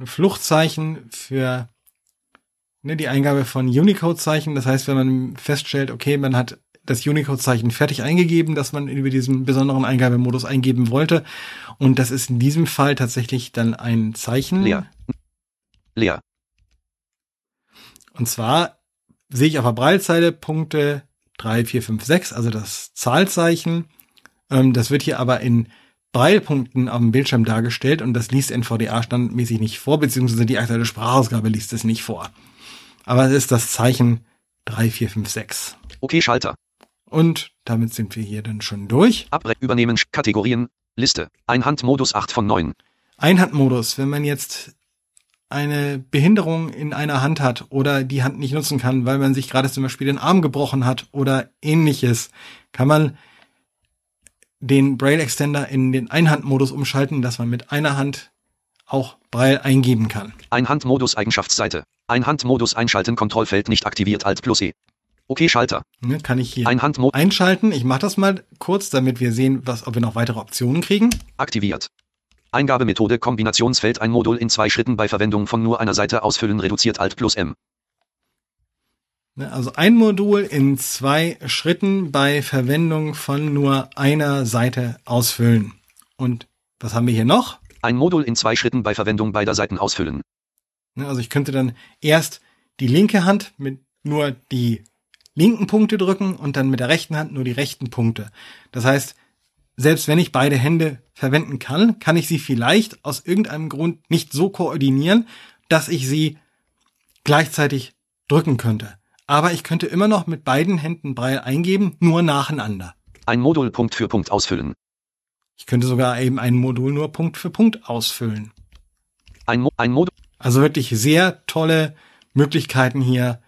Fluchtzeichen für ne, die Eingabe von Unicode-Zeichen. Das heißt, wenn man feststellt, okay, man hat das Unicode-Zeichen fertig eingegeben, das man über diesen besonderen Eingabemodus eingeben wollte. Und das ist in diesem Fall tatsächlich dann ein Zeichen. Leer. Leer. Und zwar sehe ich auf der Braillezeile Punkte 3, 4, 5, 6, also das Zahlzeichen. Ähm, das wird hier aber in Braillepunkten auf dem Bildschirm dargestellt und das liest NVDA standardmäßig nicht vor, beziehungsweise die aktuelle Sprachausgabe liest es nicht vor. Aber es ist das Zeichen 3, 4, 5, 6. Okay, Schalter. Und damit sind wir hier dann schon durch. Abre übernehmen Kategorien. Liste. Einhandmodus 8 von 9. Einhandmodus, wenn man jetzt eine Behinderung in einer Hand hat oder die Hand nicht nutzen kann, weil man sich gerade zum Beispiel den Arm gebrochen hat oder ähnliches, kann man den Braille Extender in den Einhandmodus umschalten, dass man mit einer Hand auch Braille eingeben kann. Einhandmodus Eigenschaftsseite. Einhandmodus einschalten Kontrollfeld nicht aktiviert Alt plus E. Okay, Schalter. Ne, kann ich hier Einhandmodus einschalten. Ich mache das mal kurz, damit wir sehen, was, ob wir noch weitere Optionen kriegen. aktiviert. Eingabemethode Kombinationsfeld ein Modul in zwei Schritten bei Verwendung von nur einer Seite ausfüllen reduziert Alt plus M. Ne, Also ein Modul in zwei Schritten bei Verwendung von nur einer Seite ausfüllen. Und was haben wir hier noch? Ein Modul in zwei Schritten bei Verwendung beider Seiten ausfüllen. Ne, Also ich könnte dann erst die linke Hand mit nur die linken Punkte drücken und dann mit der rechten Hand nur die rechten Punkte. Das heißt, selbst wenn ich beide Hände verwenden kann, kann ich sie vielleicht aus irgendeinem Grund nicht so koordinieren, dass ich sie gleichzeitig drücken könnte. Aber ich könnte immer noch mit beiden Händen Braille eingeben, nur nacheinander. Ein Modul Punkt für Punkt ausfüllen. Ich könnte sogar eben ein Modul nur Punkt für Punkt ausfüllen. Ein, Mo ein Modul. Also wirklich sehr tolle Möglichkeiten hier,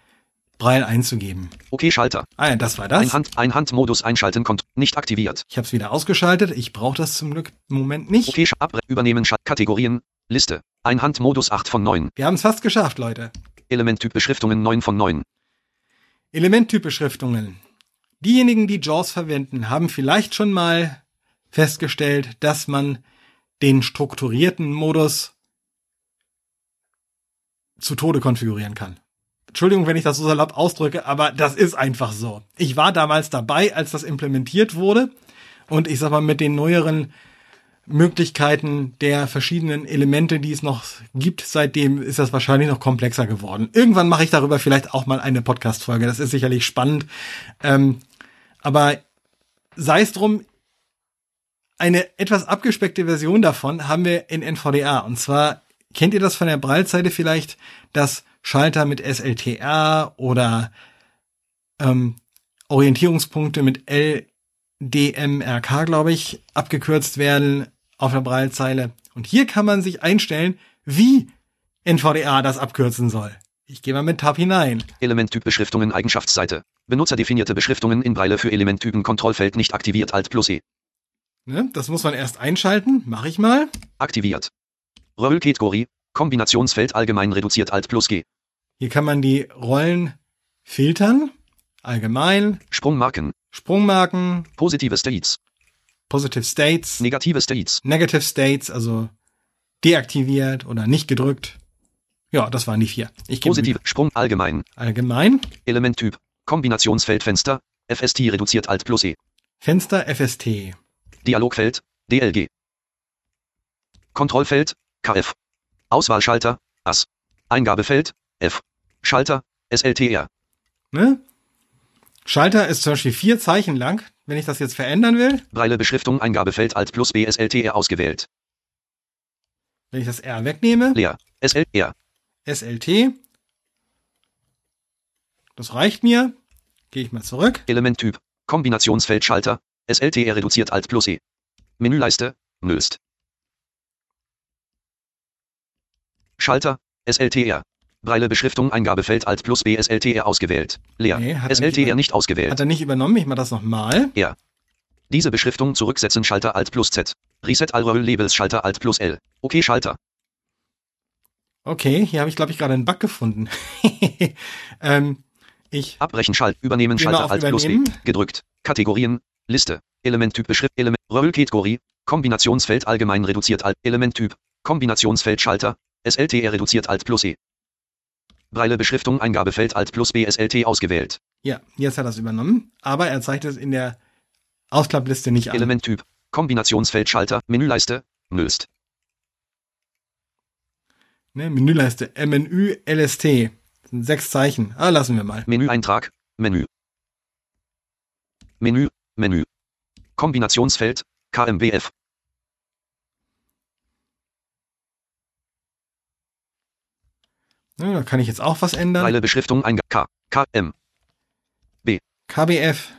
Braille einzugeben. Okay, Schalter. Ah ja, das war das. Einhand, Einhandmodus einschalten Kont nicht aktiviert. Ich habe es wieder ausgeschaltet. Ich brauche das zum Glück im Moment nicht. Okay, Abre übernehmen Sch Kategorien. Liste. Einhandmodus 8 von 9. Wir haben es fast geschafft, Leute. Elementtyp Beschriftungen 9 von 9. Elementtypbeschriftungen. Diejenigen, die JAWS verwenden, haben vielleicht schon mal festgestellt, dass man den strukturierten Modus zu Tode konfigurieren kann. Entschuldigung, wenn ich das so salopp ausdrücke, aber das ist einfach so. Ich war damals dabei, als das implementiert wurde und ich sag mal mit den neueren Möglichkeiten der verschiedenen Elemente, die es noch gibt, seitdem ist das wahrscheinlich noch komplexer geworden. Irgendwann mache ich darüber vielleicht auch mal eine Podcast-Folge. Das ist sicherlich spannend. Ähm, aber sei es drum, eine etwas abgespeckte Version davon haben wir in NVDA. Und zwar kennt ihr das von der Braillezeile vielleicht, dass Schalter mit SLTR oder ähm, Orientierungspunkte mit LDMRK, glaube ich, abgekürzt werden auf der Braillezeile. Und hier kann man sich einstellen, wie NVDA das abkürzen soll. Ich gehe mal mit Tab hinein. Elementtyp Beschriftungen Eigenschaftsseite. Benutzerdefinierte Beschriftungen in Braille für Elementtypen Kontrollfeld nicht aktiviert Alt plus E. Ne? Das muss man erst einschalten. Mache ich mal. Aktiviert. Rollkategorie. Kombinationsfeld allgemein reduziert Alt plus G. Hier kann man die Rollen filtern. Allgemein, Sprungmarken. Sprungmarken, Positive States. Positive States, Negative States. Negative States, also deaktiviert oder nicht gedrückt. Ja, das waren die vier. Ich Positive. Sprung allgemein. allgemein, Elementtyp. Kombinationsfeldfenster. FST reduziert Alt plus E. Fenster FST. Dialogfeld. DLG. Kontrollfeld. KF. Auswahlschalter. AS. Eingabefeld. F. Schalter. SLTR. Ne? Schalter ist zum Beispiel vier Zeichen lang. Wenn ich das jetzt verändern will, Breile Beschriftung Eingabefeld Alt plus B SLTR ausgewählt. wenn ich das R wegnehme, Leer. SLR. SLT. Das reicht mir. Gehe ich mal zurück. Elementtyp. Kombinationsfeld Schalter. SLTR reduziert Alt plus E. Menüleiste. Löst. Schalter. SLTR. Breile Beschriftung Eingabefeld Alt plus B SLTR ausgewählt. Leer. Nee, hat nicht SLTR über- nicht ausgewählt. Hat er nicht übernommen. Ich mache das nochmal. R. Diese Beschriftung zurücksetzen Schalter Alt plus Z. Reset All Roll Labels Schalter Alt plus L. Okay Schalter. Okay, hier habe ich, glaube ich, gerade einen Bug gefunden. *laughs* ähm, ich Abbrechen Schalt. Übernehmen Schalter Alt plus B. Übernehmen. Gedrückt. Kategorien. Liste. Elementtyp Beschrift. Element. Rollkategorie. Kombinationsfeld allgemein reduziert Alt. Elementtyp. Kombinationsfeld Schalter. SLTR reduziert Alt plus E. Breile Beschriftung Eingabefeld Alt plus B SLT ausgewählt. Ja, jetzt hat er es übernommen, aber er zeigt es in der Ausklappliste nicht an. Elementtyp, Kombinationsfeld Schalter, Menüleiste, löst. Ne, Menüleiste MNÜ LST. Sechs Zeichen. Ah, lassen wir mal. Menüeintrag, Menü. Menü, Menü. Kombinationsfeld, KMBF. Ne, da kann ich jetzt auch was ändern. Breile Beschriftung einge K, KM. KBF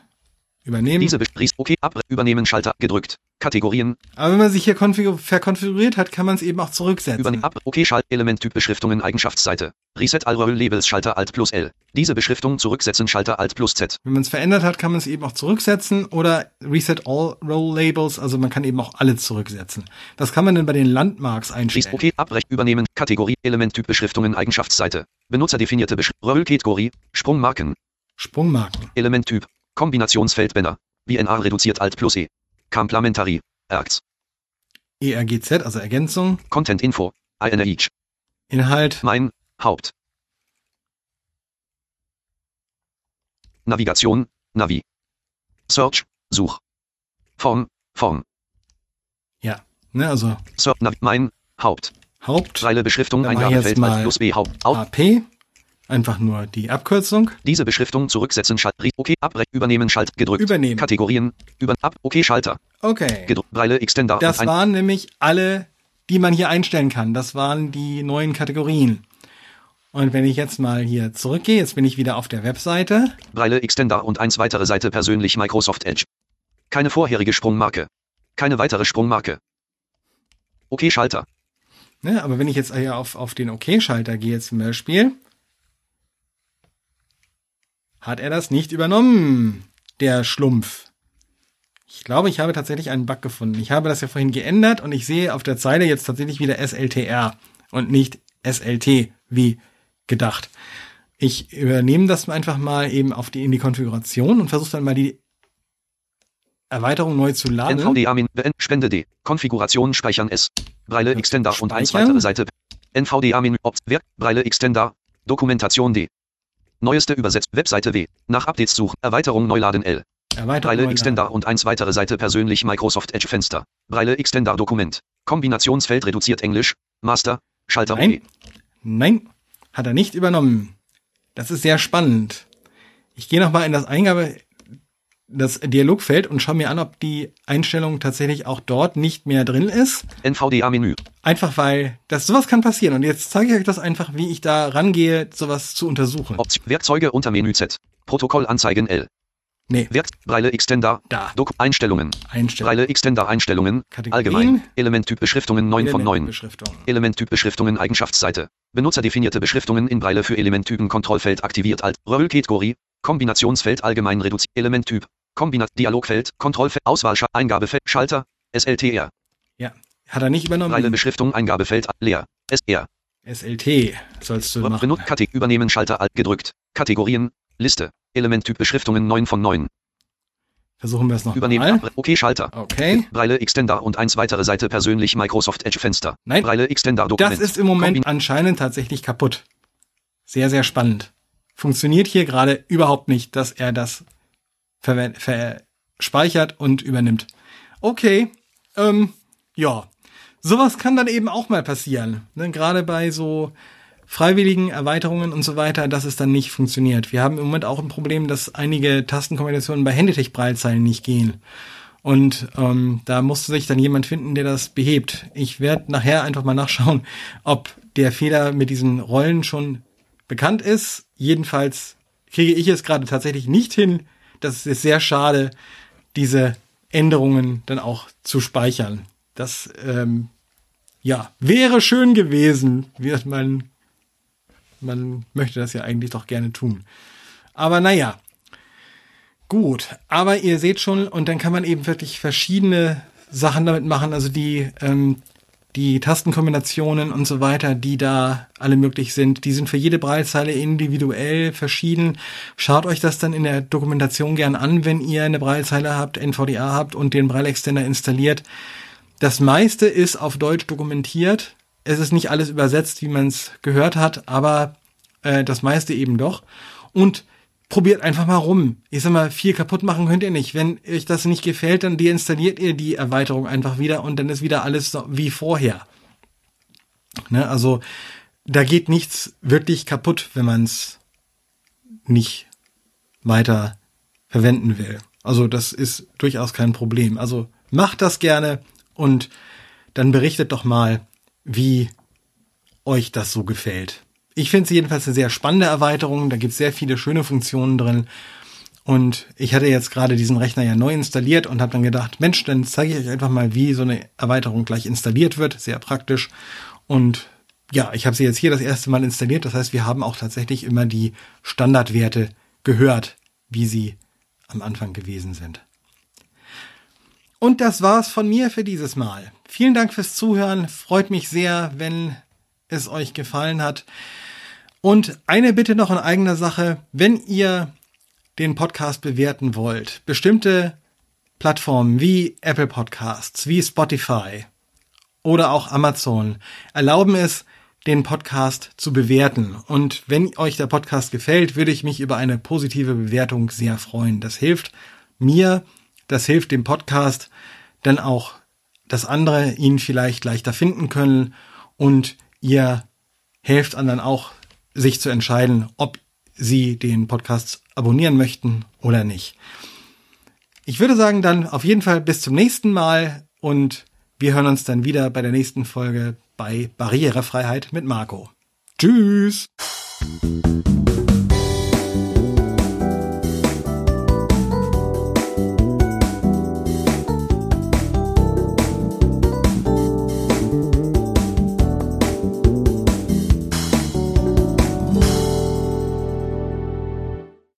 übernehmen. Diese OK, ab, übernehmen Schalter, gedrückt. Kategorien, Aber wenn man sich hier konfigur verkonfiguriert hat, kann man es eben auch zurücksetzen. übernehmen, ab, OK, Schalt, Elementtyp Beschriftungen, Eigenschaftsseite. Reset All Roll Labels, Schalter, Alt plus L. Diese Beschriftung zurücksetzen, Schalter, Alt plus Z. Wenn man es verändert hat, kann man es eben auch zurücksetzen oder Reset All Row Labels, also man kann eben auch alle zurücksetzen. Das kann man dann bei den Landmarks einstellen. OK, abbrechen, übernehmen, Kategorie, Elementtyp Beschriftungen, Eigenschaftsseite. Benutzerdefinierte Beschrift, Roll-Kategorie, Sprungmarken, Sprungmarken. Elementtyp, Kombinationsfeld Banner, BNA reduziert Alt plus E. Complementary, Acts, ERGZ, also Ergänzung. Content Info, INH, Inhalt. Mein, Haupt. Navigation, Navi. Search, Such. Form, Form. Ja. Ne, also Search, Navi, Mein, Haupt. Haupt. Breile Beschriftung, Eingabefeld jetzt Alt mal plus B Haupt. AP. Einfach nur die Abkürzung. Diese Beschriftung zurücksetzen, Schalt, Re- OK, abbrechen, übernehmen, Schalt, gedrückt. Übernehmen. Kategorien, über, ab, OK, Schalter, Okay. gedrückt, Breile, Extender, Das waren nämlich alle, die man hier einstellen kann. Das waren die neuen Kategorien. Und wenn ich jetzt mal hier zurückgehe, jetzt bin ich wieder auf der Webseite. Breile, Extender und eins weitere Seite persönlich Microsoft Edge. Keine vorherige Sprungmarke. Keine weitere Sprungmarke. OK, Schalter. Ne, aber wenn ich jetzt hier auf, auf den OK-Schalter gehe zum Beispiel, hat er das nicht übernommen, der Schlumpf. Ich glaube, ich habe tatsächlich einen Bug gefunden. Ich habe das ja vorhin geändert und ich sehe auf der Zeile jetzt tatsächlich wieder SLTR und nicht SLT wie gedacht. Ich übernehme das einfach mal eben auf die, in die Konfiguration und versuche dann mal die Erweiterung neu zu laden. NVDA min beend Spende D. Konfiguration speichern S. Breile Extender und eins weitere Seite. NVDA Menü Opt Werk Breile Extender. Dokumentation D. Neueste übersetzt Webseite W. Nach Updates suchen. Erweiterung neu laden L. Erweiterung Breile Extender und eins weitere Seite persönlich Microsoft Edge Fenster. Breile Extender Dokument. Kombinationsfeld reduziert Englisch. Master. Schalter Nein. OK. Nein, hat er nicht übernommen. Das ist sehr spannend. Ich gehe nochmal in das Eingabe, das Dialogfeld und schaue mir an, ob die Einstellung tatsächlich auch dort nicht mehr drin ist. NVDA Menü. Einfach weil das sowas kann passieren. Und jetzt zeige ich euch das einfach, wie ich da rangehe, sowas zu untersuchen. Option Werkzeuge unter Menü Z. Protokoll anzeigen L. Nee, Werk Breile Extender. Da. Dok Einstellungen. Einstellung. Breile Extender Einstellungen. Kategorien. Allgemein. Elementtyp Beschriftungen 9 von 9. Beschriftung. Elementtyp Beschriftungen Eigenschaftsseite. Benutzerdefinierte Beschriftungen in Breile für Elementtypen Kontrollfeld aktiviert Alt. Roll-Kategorie. Kombinationsfeld allgemein reduziert. Elementtyp. Kombinat Dialogfeld. Kontrollfeld. Auswahl. Eingabefeld. Schalter. SLTR. Ja, hat er nicht übernommen. Beschriftung Eingabefeld. Leer. SR. SLT sollst du machen. Benutzt Kategor Übernehmen Schalter Alt gedrückt. Kategorien. Liste. Elementtyp Beschriftungen 9 von 9. Versuchen wir es noch Übernehmen. mal. Abre- OK Schalter. Okay. Breile Extender und eins weitere Seite persönlich Microsoft Edge Fenster. Nein. Breile Extender Dokument. Das ist im Moment Kombin anscheinend tatsächlich kaputt. Sehr, sehr spannend. Funktioniert hier gerade überhaupt nicht, dass er das verspeichert und übernimmt. Okay, ähm, ja. Sowas kann dann eben auch mal passieren. Ne? Gerade bei so freiwilligen Erweiterungen und so weiter, dass es dann nicht funktioniert. Wir haben im Moment auch ein Problem, dass einige Tastenkombinationen bei Handytech-Breitzeilen nicht gehen. Und ähm, da musste sich dann jemand finden, der das behebt. Ich werde nachher einfach mal nachschauen, ob der Fehler mit diesen Rollen schon bekannt ist. Jedenfalls kriege ich es gerade tatsächlich nicht hin. Das ist sehr schade, diese Änderungen dann auch zu speichern. Das ähm, ja wäre schön gewesen. Wird man man möchte das ja eigentlich doch gerne tun. Aber naja, Gut, aber ihr seht schon, und dann kann man eben wirklich verschiedene Sachen damit machen, also die, ähm, die Tastenkombinationen und so weiter, die da alle möglich sind, die sind für jede Breitzeile individuell verschieden. Schaut euch das dann in der Dokumentation gern an, wenn ihr eine Breitzeile habt, NVDA habt und den Braille-Extender installiert. Das meiste ist auf Deutsch dokumentiert. Es ist nicht alles übersetzt, wie man es gehört hat, aber äh, das meiste eben doch. Und probiert einfach mal rum. Ich sag mal, viel kaputt machen könnt ihr nicht. Wenn euch das nicht gefällt, dann deinstalliert ihr die Erweiterung einfach wieder und dann ist wieder alles so wie vorher. Ne, also da geht nichts wirklich kaputt, wenn man es nicht weiter verwenden will. Also das ist durchaus kein Problem. Also macht das gerne und dann berichtet doch mal, wie euch das so gefällt. Ich finde es jedenfalls eine sehr spannende Erweiterung. Da gibt es sehr viele schöne Funktionen drin. Und ich hatte jetzt gerade diesen Rechner ja neu installiert und habe dann gedacht, Mensch, dann zeige ich euch einfach mal, wie so eine Erweiterung gleich installiert wird. Sehr praktisch. Und ja, ich habe sie jetzt hier das erste Mal installiert. Das heißt, wir haben auch tatsächlich immer die Standardwerte gehört, wie sie am Anfang gewesen sind. Und das war's von mir für dieses Mal. Vielen Dank fürs Zuhören. Freut mich sehr, wenn es euch gefallen hat. Und eine Bitte noch in eigener Sache. Wenn ihr den Podcast bewerten wollt, bestimmte Plattformen wie Apple Podcasts, wie Spotify oder auch Amazon erlauben es, den Podcast zu bewerten. Und wenn euch der Podcast gefällt, würde ich mich über eine positive Bewertung sehr freuen. Das hilft mir, das hilft dem Podcast, dann auch, dass andere ihn vielleicht leichter finden können und ihr helft anderen auch, sich zu entscheiden, ob sie den Podcast abonnieren möchten oder nicht. Ich würde sagen dann auf jeden Fall bis zum nächsten Mal und wir hören uns dann wieder bei der nächsten Folge bei Barrierefreiheit mit Marco. Tschüss!